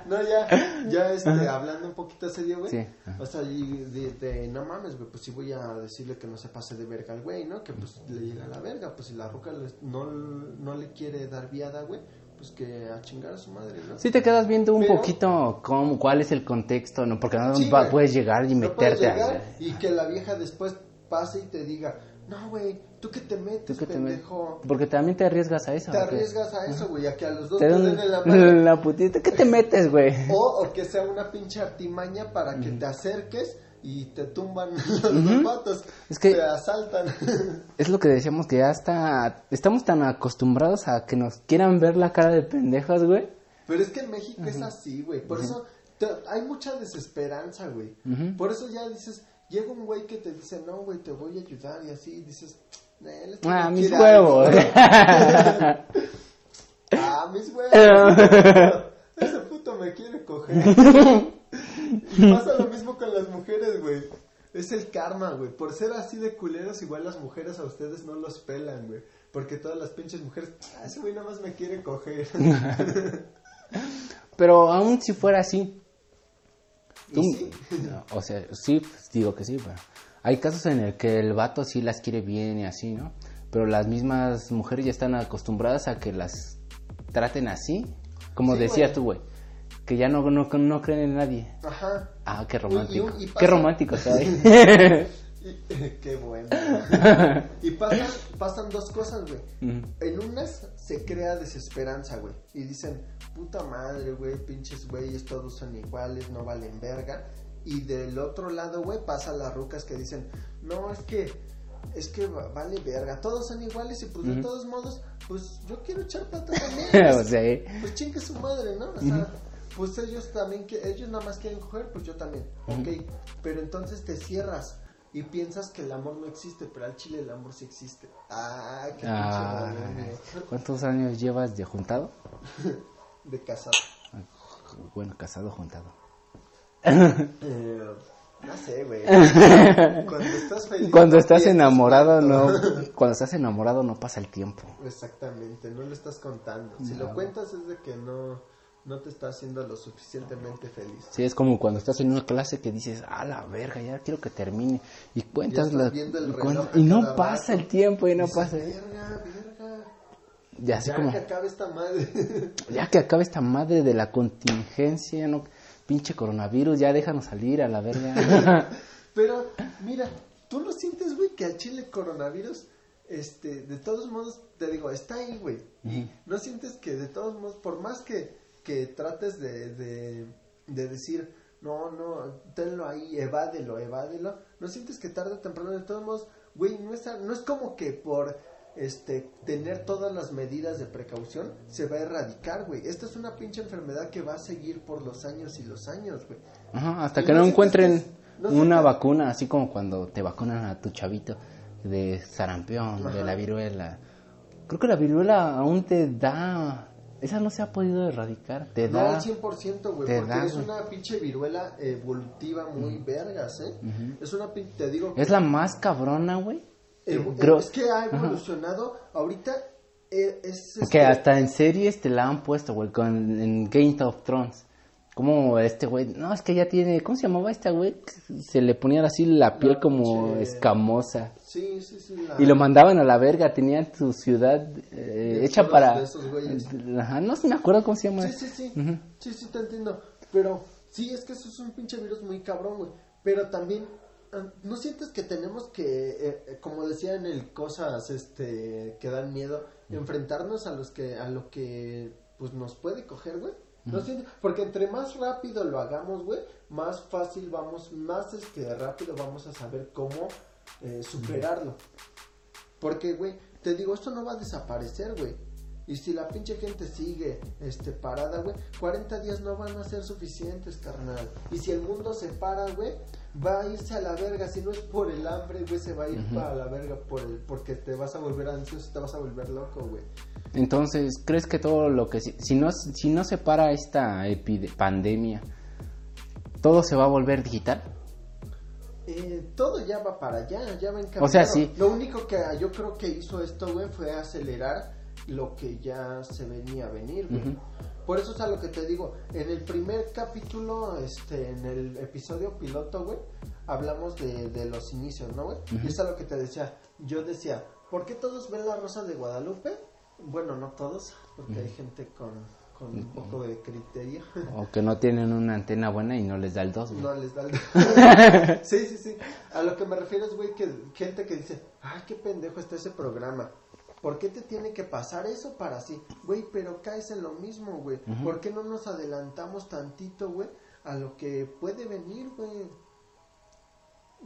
no, ya, ya, este, hablando un poquito serio, güey. Sí. O sea, y de, de, no mames, güey, pues sí voy a decirle que no se pase de verga al güey, ¿no? Que pues le llega a la verga, pues si la roca le- no, no le quiere dar viada, güey, pues que a chingar a su madre, ¿no? Sí te quedas viendo un Pero- poquito cómo, cuál es el contexto, ¿no? Porque no Sí, va- güey. puedes llegar y No meterte llegar a... y que la vieja después pase y te diga, no, güey, tú que te metes, ¿Tú qué te metes? pendejo. Porque también te arriesgas a eso. Te arriesgas a eso, güey, a que a los dos Te den en la la putita. ¿Qué te metes, güey? O, o que sea una pinche artimaña para que te acerques y te tumban los vatos. Es que- Te asaltan. Es lo que decíamos que ya está... Estamos tan acostumbrados a que nos quieran ver la cara de pendejos, güey. Pero es que en México es así, güey. Por eso te- hay mucha desesperanza, güey. Por eso ya dices, llega un güey que te dice, no, güey, te voy a ayudar y así. Dices, "Eh, les tengo Ah, que mis ir a algo". huevos. ah, mis huevos. Ese puto me quiere coger. y pasa lo mismo con las mujeres, güey. Es el karma, güey. Por ser así de culeros, igual las mujeres a ustedes no los pelan, güey. Porque todas las pinches mujeres, ah, ese güey nada más me quiere coger. Pero aún si fuera así, ¿Y tú- sí? no, o sea, sí, pues, digo que sí, pero hay casos en el que el vato sí las quiere bien y así, ¿no? Pero las mismas mujeres ya están acostumbradas a que las traten así, como Sí, decías tú, güey, que ya no, no, no creen en nadie. Ajá. Ah, qué Y- y- romántico. y Qué romántico, ¿sabes? Y- qué bueno. y pasan, pasan dos cosas, güey. Ujú. En unas se crea desesperanza, güey. Y dicen, puta madre, güey, pinches güeyes, todos son iguales, no valen verga. Y del otro lado, güey, pasan las rucas que dicen, no, es que, es que va- vale verga, todos son iguales y pues de todos modos, pues yo quiero echar plata también. o sea, eh, pues chingue su madre, ¿no? O sea, pues ellos también, que ellos nada más quieren coger, pues yo también. Ok, pero entonces te cierras y piensas que el amor no existe, pero al chile el amor sí existe. Ah, qué ah, ¿Cuántos años llevas de juntado? de casado. Bueno, casado, juntado. Eh, no sé, güey. Cuando estás feliz. Cuando estás enamorado, no. Cuando estás enamorado, no pasa el tiempo. Exactamente, no lo estás contando. Si lo cuentas es de que no, no te está haciendo lo suficientemente feliz. Sí, es como cuando estás en una clase que dices, ah, la verga, ya quiero que termine. Y cuentas la. y, y a no pasa rato. el tiempo y no Dices, pasa. Verga. Ya así ya como. que acabe esta madre. Ya que acabe esta madre de la contingencia, no. Pinche coronavirus, ya déjanos salir a la verga. Pero, mira, tú no sientes, güey, que al chile coronavirus, este, de todos modos, te digo, está ahí, güey. Y no sientes que de todos modos, por más que, que trates de, de, de decir, no, no, tenlo ahí, evádelo, evádelo, no sientes que tarde o temprano, de todos modos, güey, no es, no es como que por este tener todas las medidas de precaución se va a erradicar, güey. Esta es una pinche enfermedad que va a seguir por los años y los años, güey. Ajá, hasta Y que no encuentren no una vacuna, así como cuando te vacunan a tu chavito de sarampión, de la viruela. Creo que la viruela aún te da. Esa no se ha podido erradicar. Te No da. al 100%, güey, te porque da, es una pinche viruela evolutiva muy vergas, ¿eh? Es una pin- te digo, Es la más cabrona, güey. Es que ha evolucionado, ahorita eh, es... Que este, hasta en series te la han puesto, güey, con en Game of Thrones. Como este güey, no, es que ya tiene, ¿cómo se llamaba esta güey? Se le ponía así la piel como pinche- escamosa. Sí, sí, sí. la- Y lo mandaban a la verga, tenían su ciudad eh, hecha para... de esos güeyes. Ajá, no sé, me acuerdo cómo se llama. Sí, sí, sí. Sí, sí, te entiendo. Pero sí, es que eso es un pinche virus muy cabrón, güey. Pero también, ¿no sientes que tenemos que, eh, eh, como decía en el cosas este que dan miedo, enfrentarnos a los que a lo que pues nos puede coger, güey? ¿No sientes? Porque entre más rápido lo hagamos, güey, más fácil vamos, más este rápido vamos a saber cómo eh, superarlo. Porque, güey, te digo, esto no va a desaparecer, güey. Y si la pinche gente sigue este, parada, güey, 40 días no van a ser suficientes, carnal. Y si el mundo se para, güey, va a irse a la verga. Si no es por el hambre, güey, se va a ir para la verga por el, porque te vas a volver ansioso, te vas a volver loco, güey. Entonces, ¿crees que todo lo que... Si, si no, si no se para esta pandemia, todo se va a volver digital? Eh, todo ya va para allá, ya va en O sea, sí. Lo único que yo creo que hizo esto, güey, fue acelerar lo que ya se venía a venir, güey. Por eso es a lo que te digo. En el primer capítulo, este, en el episodio piloto, güey, hablamos de, de los inicios, ¿no, güey? Y es a lo que te decía. Yo decía, ¿por qué todos ven la Rosa de Guadalupe? Bueno, no todos, porque hay gente con, con un poco de criterio. O que no tienen una antena buena y no les da el 2, güey. No les da el... sí, sí, sí. A lo que me refiero es, güey, que gente que dice, ay, qué pendejo está ese programa. ¿Por qué te tiene que pasar eso para así? Güey, pero caes en lo mismo, güey. ¿Por qué no nos adelantamos tantito, güey, a lo que puede venir, güey?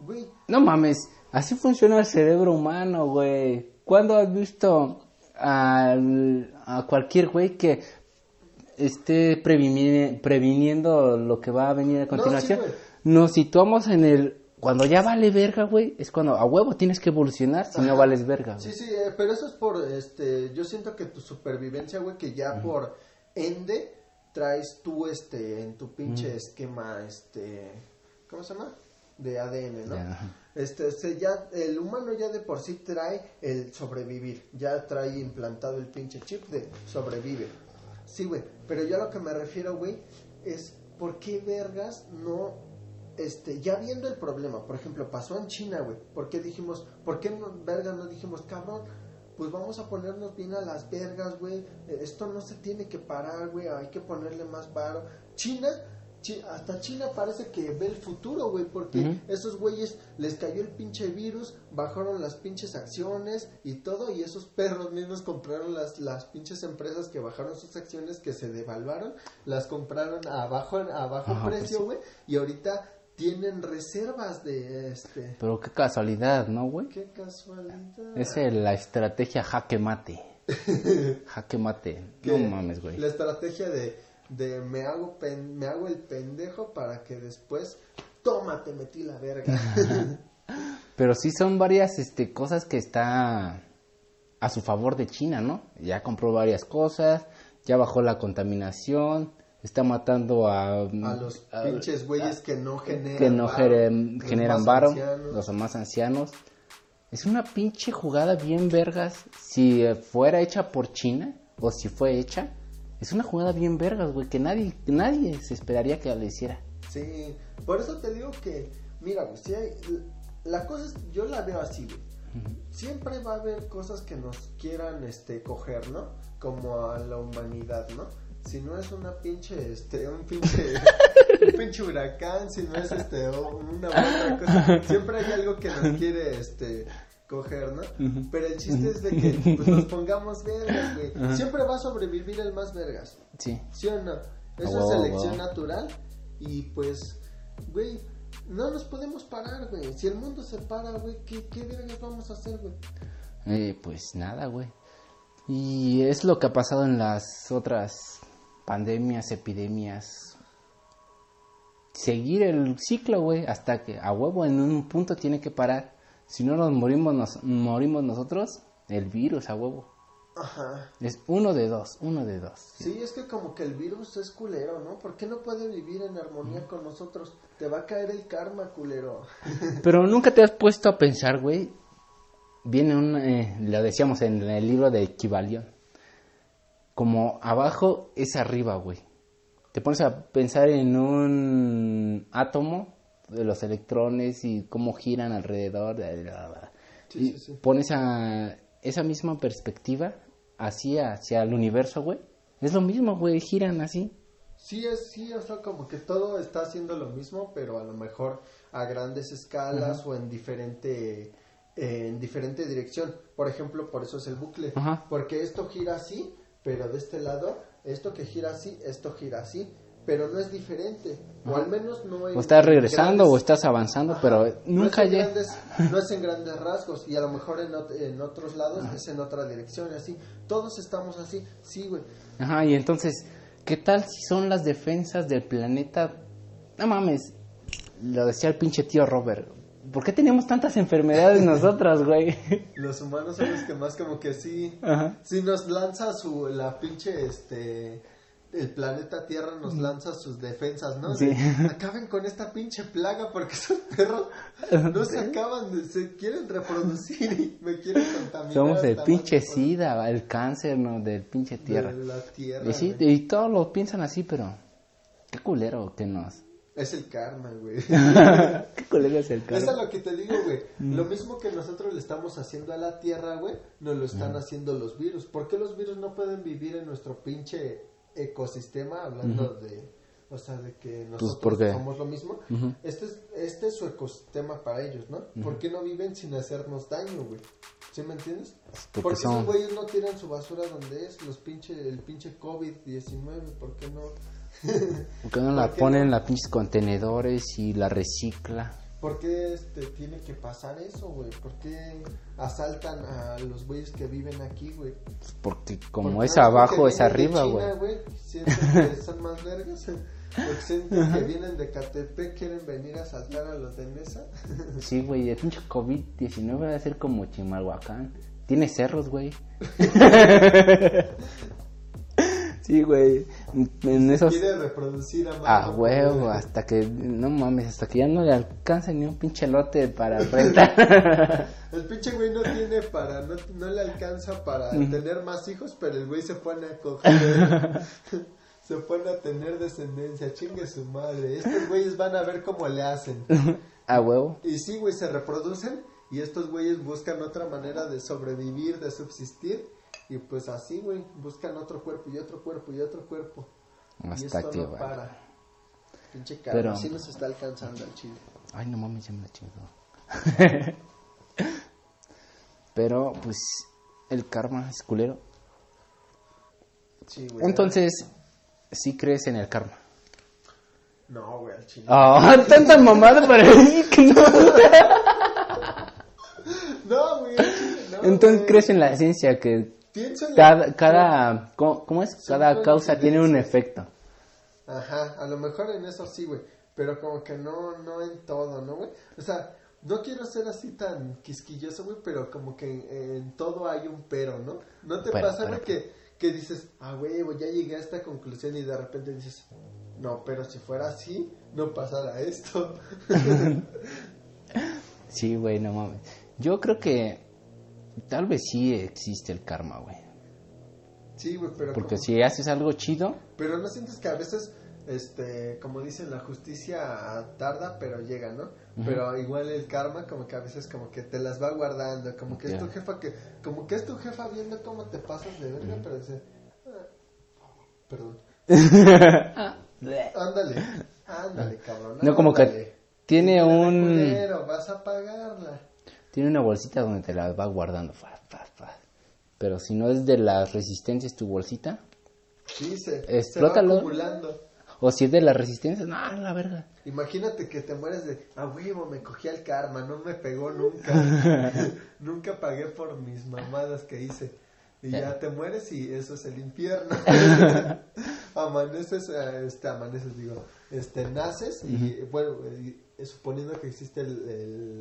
Güey, No mames, así funciona el cerebro humano, güey. ¿Cuándo has visto al- a cualquier güey que esté previni- previniendo lo que va a venir a continuación? Nos situamos en el... Cuando ya vale verga, güey, es cuando a huevo tienes que evolucionar, si no vales verga, güey. Sí, sí, eh, pero eso es por, este, yo siento que tu supervivencia, güey, que ya por ende traes tú, este, en tu pinche esquema, este, ¿cómo se llama? de ADN, ¿no? Este, se ya, el humano ya de por sí trae el sobrevivir, ya trae implantado el pinche chip de sobrevive. Sí, güey, pero yo a lo que me refiero, güey, es por qué vergas no, este, ya viendo el problema, por ejemplo, pasó en China, güey, ¿por qué dijimos, por qué no, vergas no dijimos, cabrón, pues vamos a ponernos bien a las vergas, güey, eh, esto no se tiene que parar, güey, hay que ponerle más varo. China, chi- hasta China parece que ve el futuro, güey, porque esos güeyes les cayó el pinche virus, bajaron las pinches acciones y todo, y esos perros mismos compraron las, las pinches empresas que bajaron sus acciones, que se devaluaron, las compraron a bajo, a bajo Ajá, pues precio, sí. güey, y ahorita tienen reservas de este. Pero qué casualidad, ¿no, güey? Qué casualidad. Es la estrategia jaque mate. jaque mate. No mames, güey. La estrategia de, de me, hago pen- me hago el pendejo para que después, toma, te metí la verga. Pero sí son varias este, cosas que está a su favor de China, ¿no? Ya compró varias cosas, ya bajó la contaminación, está matando a, a los a- pinches güeyes que no generan que no varo, geren- los generan más varo, ancianos. los más ancianos. Es una pinche jugada bien vergas. Si eh, fuera hecha por China, o si fue hecha, es una jugada bien vergas, güey, que nadie, nadie se esperaría que la hiciera. Sí, por eso te digo que, mira, güey, si hay, la cosa es, yo la veo así, güey. Siempre va a haber cosas que nos quieran, este, coger, ¿no? Como a la humanidad, ¿no? Si no es una pinche, este, un pinche, un pinche huracán, si no es, este, una otra cosa, siempre hay algo que nos quiere, este, coger, ¿no? Pero el chiste es de que pues, nos pongamos vergas, güey. Siempre va a sobrevivir el más vergas. Sí. ¿Sí o no? Eso es selección natural. Y pues, güey, no nos podemos parar, güey. Si el mundo se para, güey, ¿qué, qué vergas vamos a hacer, güey? Eh, pues nada, güey. Y es lo que ha pasado en las otras pandemias, epidemias. Seguir el ciclo, güey, hasta que a huevo en un punto tiene que parar. Si no nos morimos, nos morimos nosotros, el virus a huevo. Ajá. Es uno de dos, uno de dos. Sí, es que como que el virus es culero, ¿no? ¿Por qué no puede vivir en armonía con nosotros? Te va a caer el karma, culero. Pero nunca te has puesto a pensar, güey. Viene un, eh, lo decíamos en el libro de Equivalión. Como abajo es arriba, güey. Te pones a pensar en un átomo de los electrones y cómo giran alrededor. de- Sí, sí, sí. pones a esa misma perspectiva así hacia el universo, güey. Es lo mismo, güey, giran así. Sí, es, sí, o sea, como que todo está haciendo lo mismo, pero a lo mejor a grandes escalas o en diferente, en diferente dirección. Por ejemplo, por eso es el bucle. Ajá. Porque esto gira así, pero de este lado, esto que gira así, esto gira así, pero no es diferente. O al menos no en O estás regresando grandes- o estás avanzando, Ajá. pero No nunca es en llega. no es en grandes rasgos y a lo mejor en, ot- en otros lados es en otra dirección así. Todos estamos así, sí, güey. Ajá, y entonces, ¿qué tal si son las defensas del planeta? No mames, lo decía el pinche tío Robert. ¿Por qué tenemos tantas enfermedades nosotros, güey? Los humanos son los que más como que sí, Ajá. sí nos lanza su, la pinche, este, el planeta Tierra nos lanza sus defensas, ¿no? Sí. De, acaben con esta pinche plaga porque esos perros no se acaban, de, se quieren reproducir y me quieren contaminar. Somos el pinche SIDA, el cáncer, ¿no? Del pinche de tierra. la Tierra. Y sí, y todos lo piensan así, pero qué culero que nos... Es el karma, güey. qué culero es el Eso es karma. lo que te digo, güey. Lo mismo que nosotros le estamos haciendo a la Tierra, güey, nos lo están haciendo los virus. ¿Por qué los virus no pueden vivir en nuestro pinche ecosistema? Hablando de, o sea, de que nosotros ¿por qué? somos lo mismo. este, es, este es su ecosistema para ellos, ¿no? ¿Por qué no viven sin hacernos daño, güey? ¿Sí me entiendes? Porque Porque son- esos güeyes no tiran su basura donde es, los pinche, el pinche COVID-19, ¿por qué no? ¿Por qué no la ¿Por ponen en los pinches contenedores y la recicla? ¿Por qué este, tiene que pasar eso, güey? ¿Por qué asaltan a los güeyes que viven aquí, güey? Porque como Porque es abajo, es arriba, güey. Sienten que son más vergas. Porque sienten que vienen de Catepec, quieren venir a asaltar a los de Mesa. Sí, güey, el pinche COVID-19 va a ser como Chimalhuacán. Tiene cerros, güey. sí, güey. En esos... Quiere reproducir a A mano. huevo, hasta que, no mames, hasta que ya no le alcanza ni un pinche lote para rentar. El pinche güey no tiene para, no, no le alcanza para tener más hijos, pero el güey se pone a coger. se pone a tener descendencia, chingue su madre. Estos güeyes van a ver cómo le hacen. A huevo. Y sí, güey, se reproducen y estos güeyes buscan otra manera de sobrevivir, de subsistir. Y pues así, güey, buscan otro cuerpo y otro cuerpo y otro cuerpo. y esto no para. Pinche Pero- así nos está alcanzando el chile. Ay, no mames, ya me la chingó. Pero, pues, el karma es culero. Sí, güey. Entonces, sí crees en el karma. No, güey, al chile. Ah, tanta mamada para decir que no. No, güey, al no. Entonces, güey. crees en la ciencia que Cada, cada, ¿cómo, cómo es? Son Cada causa tiene un efecto. Ajá, a lo mejor en eso sí, güey. Pero como que no, no en todo, ¿no, güey? O sea, no quiero ser así tan quisquilloso, güey, pero como que en, en todo hay un pero, ¿no? ¿No te Pero, pasa, güey, que, que dices, ah, güey, ya llegué a esta conclusión y de repente dices, no, pero si fuera así, no pasara esto. Sí, güey, no mames. Yo creo que tal vez sí existe el karma, güey. sí, güey, pero Porque como- si haces algo chido, Pero no sientes que a veces, este, como dicen, la justicia tarda, pero llega, ¿no? Pero igual el karma, como que a veces como que te las va guardando, como que es Ya. tu jefa que, como que es tu jefa viendo cómo te pasas de verga, pero dice, "Ah, perdón, ándale, ándale, cabrón. no como que tiene un... culero, vas a pagarla. Tiene una bolsita donde te la va guardando. fa, fa, fa. Pero si no es de las resistencias tu bolsita, Sí, se, se va Explótalo. acumulando. o si es de las resistencias, no, la verga. Imagínate que te mueres de, a huevo, me cogí al karma, no me pegó nunca. nunca pagué por mis mamadas que hice. Y ya te mueres y eso es el infierno. amaneces, eh, este, amaneces, digo, este, naces y, bueno, eh, suponiendo que existe el...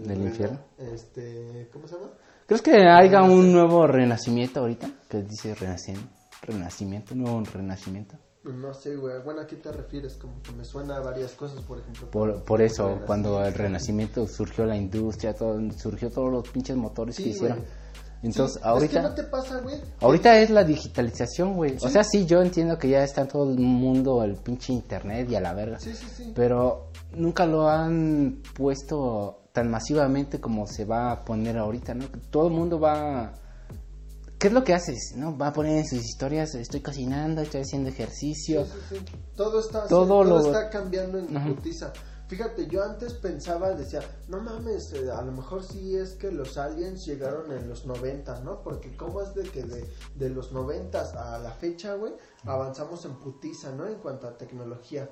El, ¿El infierno? Este, ¿cómo se llama? ¿Crees que haya un nuevo renacimiento ahorita? Que dice renacimiento, renacimiento, nuevo renacimiento. No sé, güey. Bueno, ¿a qué te refieres? Como que me suena a varias cosas, por ejemplo. Por, por eso, cuando el renacimiento surgió la industria, todo, surgió todos los pinches motores Sí, que hicieron. güey. Entonces, Sí, ahorita... Es que no te pasa, güey. Ahorita es la digitalización, güey. O Sí. sea, sí, yo entiendo que ya está en todo el mundo el pinche internet y a la verga. Sí, sí, sí. Pero nunca lo han puesto tan masivamente como se va a poner ahorita, ¿no? Todo el mundo va... ¿Qué es lo que haces? ¿No? Va a poner en sus historias, estoy cocinando, estoy haciendo ejercicio. Sí, sí, sí. Todo está, Todo todo lo- está cambiando en putiza. Fíjate, yo antes pensaba, decía, no mames, eh, a lo mejor sí es que los aliens llegaron en los 90, ¿no? Porque cómo es de que de, de los 90 a la fecha, güey, avanzamos en putiza, ¿no? En cuanto a tecnología.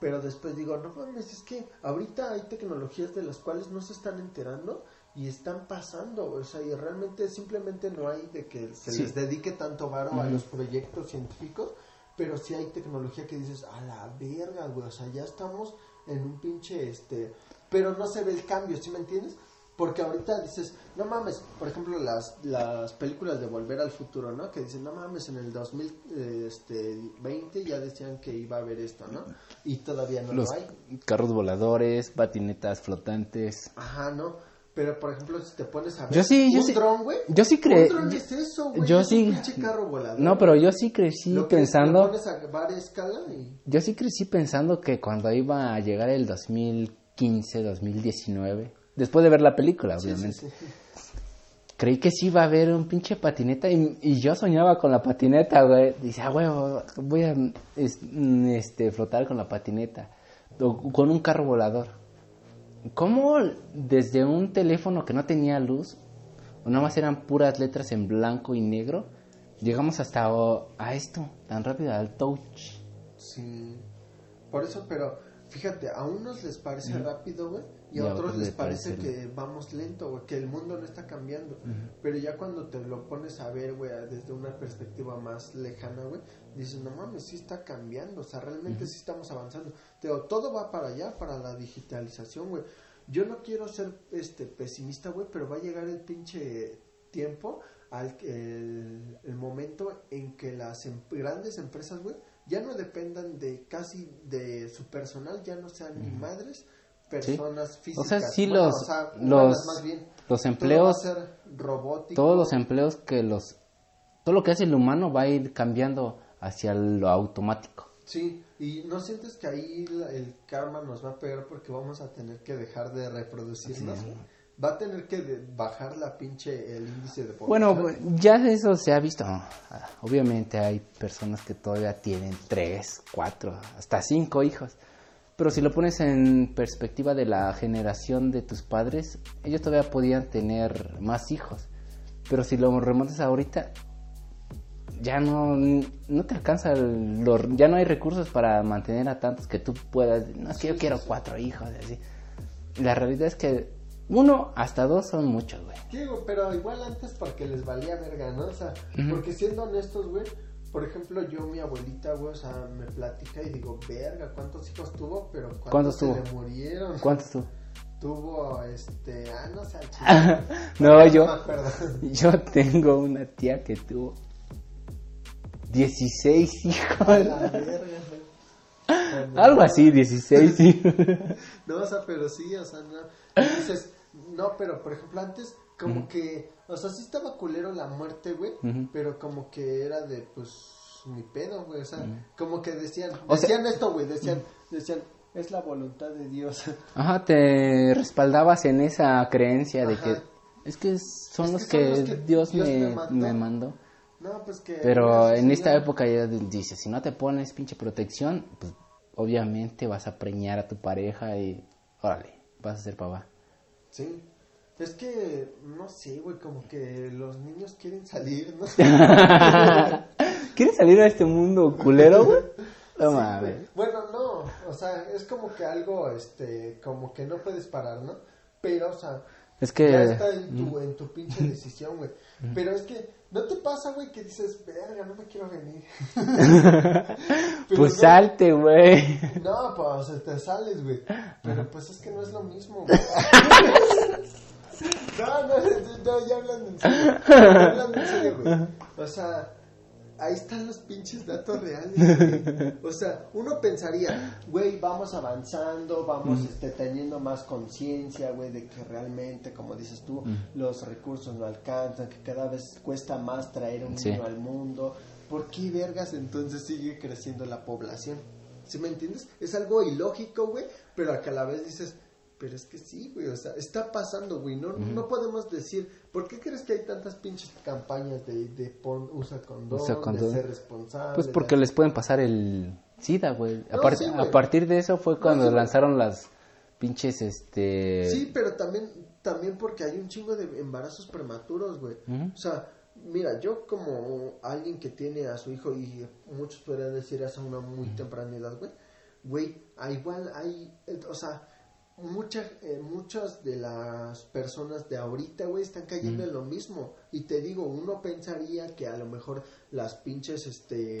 Pero después digo, no mames, es que ahorita hay tecnologías de las cuales no se están enterando y están pasando, o sea, y realmente simplemente no hay de que se Sí. les dedique tanto varo a los proyectos científicos, pero sí hay tecnología que dices, a la verga, güey, o sea, ya estamos en un pinche, este, pero no se ve el cambio, ¿sí me entiendes? Porque ahorita dices, no mames, por ejemplo, las, las películas de Volver al Futuro, ¿no? Que dicen, no mames, en el 2020 ya decían que iba a haber esto, ¿no? Y todavía no Los lo hay. carros voladores, patinetas flotantes. Ajá, ¿no? Pero, por ejemplo, si te pones a ver Yo sí, yo un sí- dron, güey. yo sí es eso, güey. yo es sí- un pinche carro volador. No, pero yo sí crecí Lo que pensando... Lo pones a escala y... Yo sí crecí pensando que cuando iba a llegar el 2015, 2019, después de ver la película, obviamente, sí, sí. creí que sí iba a haber un pinche patineta y, y yo soñaba con la patineta, güey. Dice, ah, güey, voy a es- este, flotar con la patineta o con un carro volador. ¿Cómo desde un teléfono que no tenía luz, o nada más eran puras letras en blanco y negro, llegamos hasta oh, a esto, tan rápido, al touch? Sí. Por eso, pero fíjate, a unos les parece rápido, güey, y Y a a otros otros les parece parece que vamos lento, güey, que el mundo no está cambiando. Pero ya cuando te lo pones a ver, güey, desde una perspectiva más lejana, güey, dices, no mames, sí está cambiando, o sea, realmente sí estamos avanzando. Digo, todo va para allá, para la digitalización, güey. Yo no quiero ser este pesimista, güey, pero va a llegar el pinche tiempo al el, el momento en que las em- grandes empresas, güey, ya no dependan de casi de su personal, ya no sean ni madres, personas O físicas. sea, sí Bueno, los, o sea, los, humanas más bien. los Todo empleos, va a ser robótico. todos los empleos que los, todo lo que hace el humano va a ir cambiando hacia lo automático. Sí, y no sientes que ahí el karma nos va a pegar porque vamos a tener que dejar de reproducirnos. Va a tener que bajar la pinche el índice de población. Bueno, ya eso se ha visto. Ah, Obviamente hay personas que todavía tienen tres, cuatro, hasta cinco hijos. Pero si lo pones en perspectiva de la generación de tus padres, ellos todavía podían tener más hijos. Pero si lo remontas ahorita, ya no, no te alcanza, el- lo- ya no hay recursos para mantener a tantos que tú puedas. No es que yo quiero cuatro hijos, así. La realidad es que uno hasta dos son muchos, güey. Digo, pero igual antes porque les valía verga, ¿no? O sea, porque siendo honestos, güey, por ejemplo, yo, mi abuelita, güey, o sea, me platica y digo, verga, ¿cuántos hijos tuvo? Pero ¿cuántos, ¿Cuántos se tuvo? le murieron? ¿Cuántos tú? Tuvo, este, ah, no sé. No, yo, acuerdo. yo tengo una tía que tuvo 16 hijos. La verga. Cuando- Algo así, 16 hijos. No, o sea, pero sí, o sea, no. Y dices, no, pero por ejemplo, antes, como que, o sea, sí estaba culero la muerte, güey, pero como que era de, pues, mi pedo, güey, o sea, como que decían, O sea- decían esto, güey, decían, decían, es la voluntad de Dios. Ajá, te respaldabas en esa creencia de que es que son, Es los, que que son los que Dios, Dios me, me mandó. me mandó. No, pues que. Pero en esta época ya dice, si no te pones pinche protección, pues obviamente vas a preñar a tu pareja y órale, vas a ser papá. Sí. Es que, no sé, güey, como que los niños quieren salir, ¿no? ¿Quieres salir a este mundo culero, güey? No Sí, mames. Bueno, no, o sea, es como que algo, este, como que no puedes parar, ¿no? Pero, o sea, Es que... ya está en tu, en tu pinche decisión, güey. Pero es que, ¿no te pasa, güey, que dices, verga, no me quiero venir? Pues no- salte, güey. No, pues, te sales, güey. Pero pues es que no es lo mismo, güey. No, no, no, ya hablando en serio. Ya hablando en serio, güey. O sea, ahí están los pinches datos reales, güey. O sea, uno pensaría, güey, vamos avanzando, vamos este, teniendo más conciencia, güey, de que realmente, como dices tú, los recursos no alcanzan, que cada vez cuesta más traer un Sí. niño al mundo. ¿Por qué vergas entonces sigue creciendo la población? ¿Sí me entiendes? Es algo ilógico, güey, pero a que a la vez dices, pero es que sí, güey, o sea, está pasando, güey, no, no podemos decir, ¿por qué crees que hay tantas pinches campañas de, de pon, usa condón, Usa condón. de ser responsable? Pues porque de- les pueden pasar el SIDA, güey. A, par- sí, güey. a partir de eso fue cuando sí, güey. lanzaron las pinches, este... Sí, pero también, también porque hay un chingo de embarazos prematuros, güey. O sea, mira, yo como alguien que tiene a su hijo y muchos podrían decir a una muy temprana edad, güey. Güey, igual hay, o sea, muchas eh, muchas de las personas de ahorita, güey, están cayendo en lo mismo. Y te digo, uno pensaría que a lo mejor las pinches, este,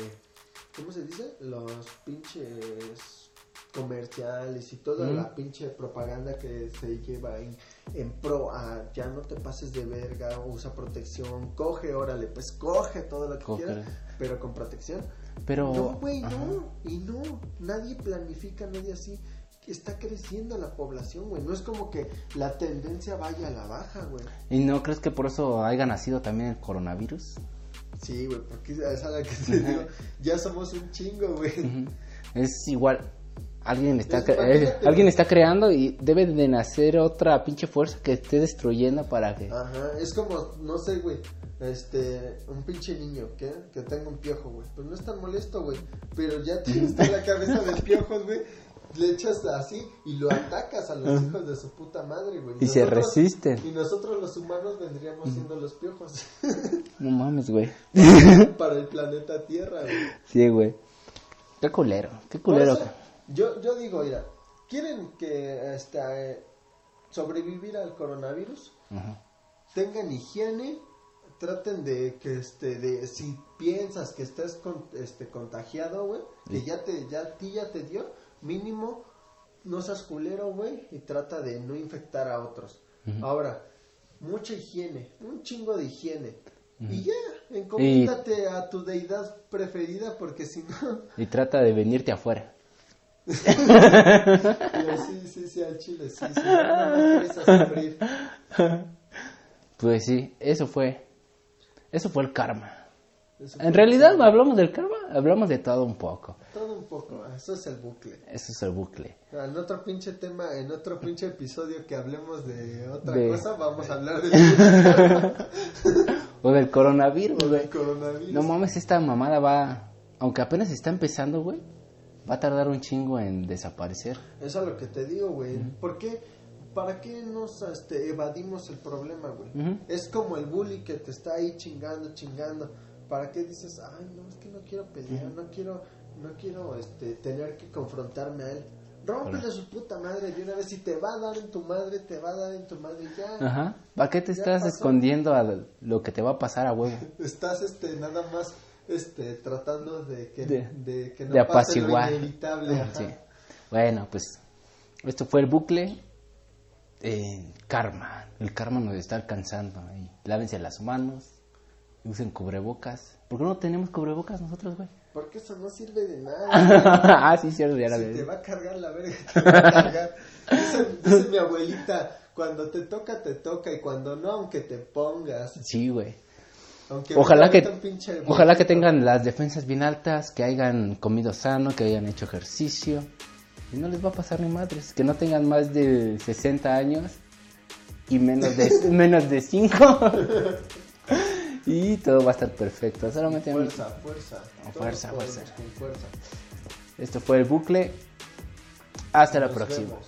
¿cómo se dice? Los pinches comerciales y toda la pinche propaganda que se lleva en, en pro a ya no te pases de verga, usa protección, coge, órale, pues coge todo lo que Cógele. quieras, pero con protección. Pero... No, güey, no, y no, nadie planifica, nadie así. Está creciendo la población, güey. No es como que la tendencia vaya a la baja, güey. ¿Y no crees que por eso haya nacido también el coronavirus? Sí, güey, porque es a la que te digo, ya somos un chingo, güey. Es igual, alguien está, Es- eh, alguien está creando y debe de nacer otra pinche fuerza que esté destruyendo para que... Ajá, es como, no sé, güey, este, un pinche niño que, que tenga un piojo, güey. Pues no es tan molesto, güey. Pero ya tienes toda la cabeza de piojos, güey. Le echas así y lo atacas a los hijos de su puta madre, güey. Y se Nosotros- resisten. Y nosotros los humanos vendríamos siendo los piojos No mames, güey. para el planeta Tierra, güey. Sí, güey. Qué culero, qué culero. eso, yo, yo digo, mira, ¿quieren que este, eh, sobrevivir al coronavirus? Ajá. tengan higiene, traten de que este de si piensas que estás con, este contagiado, güey, que ya te ya a ti ya te dio, mínimo no seas culero, güey, y trata de no infectar a otros. Ahora, mucha higiene, un chingo de higiene. Y ya, Encomiéndate a tu deidad preferida porque si no... Y trata de venirte afuera. sí, sí, sí, al chile, sí, sí. No, no, sufrir. Pues sí, eso fue. Eso fue el karma. Eso En fue realidad hablamos del karma, hablamos de todo un poco. Todo un poco, eso es el bucle. Eso es el bucle. En otro pinche tema, en otro pinche episodio que hablemos de otra De- cosa, vamos a hablar del O del coronavirus, güey. coronavirus. No mames, esta mamada va. Aunque apenas está empezando, güey. Va a tardar un chingo en desaparecer. Eso es lo que te digo, güey. ¿Por qué? ¿Para qué nos este, evadimos el problema, güey? Es como el bully que te está ahí chingando, chingando. ¿Para qué dices, ay, no, es que no quiero pelear, no quiero, no quiero este, tener que confrontarme a él? Rómpele su puta madre de una vez. Si te va a dar en tu madre, te va a dar en tu madre ya. Ajá. ¿Para qué te estás pasó. escondiendo a lo que te va a pasar a huevo? Estás este, nada más este, tratando de que, De- de, que no de pase lo inevitable. ajá. Sí. Bueno, pues esto fue el bucle. eh, karma. El karma nos está alcanzando. Y lávense las manos. Usen cubrebocas. ¿Por qué no tenemos cubrebocas nosotros, güey? Porque eso no sirve de nada. ah, sí, cierto, ya la Si vi. te va a cargar la verga, te va a cargar. Dice, dice mi abuelita, cuando te toca, te toca, y cuando no, aunque te pongas. Sí, güey. Aunque Ojalá que, ojalá que tengan las defensas bien altas, que hayan comido sano, que hayan hecho ejercicio. Y no les va a pasar ni madres. Que no tengan más de 60 años y menos de, menos de 5. Y todo va a estar perfecto. Solamente Fuerza, fuerza. Fuerza, fuerza. Con fuerza. esto fue el bucle. Hasta la próxima. vemos.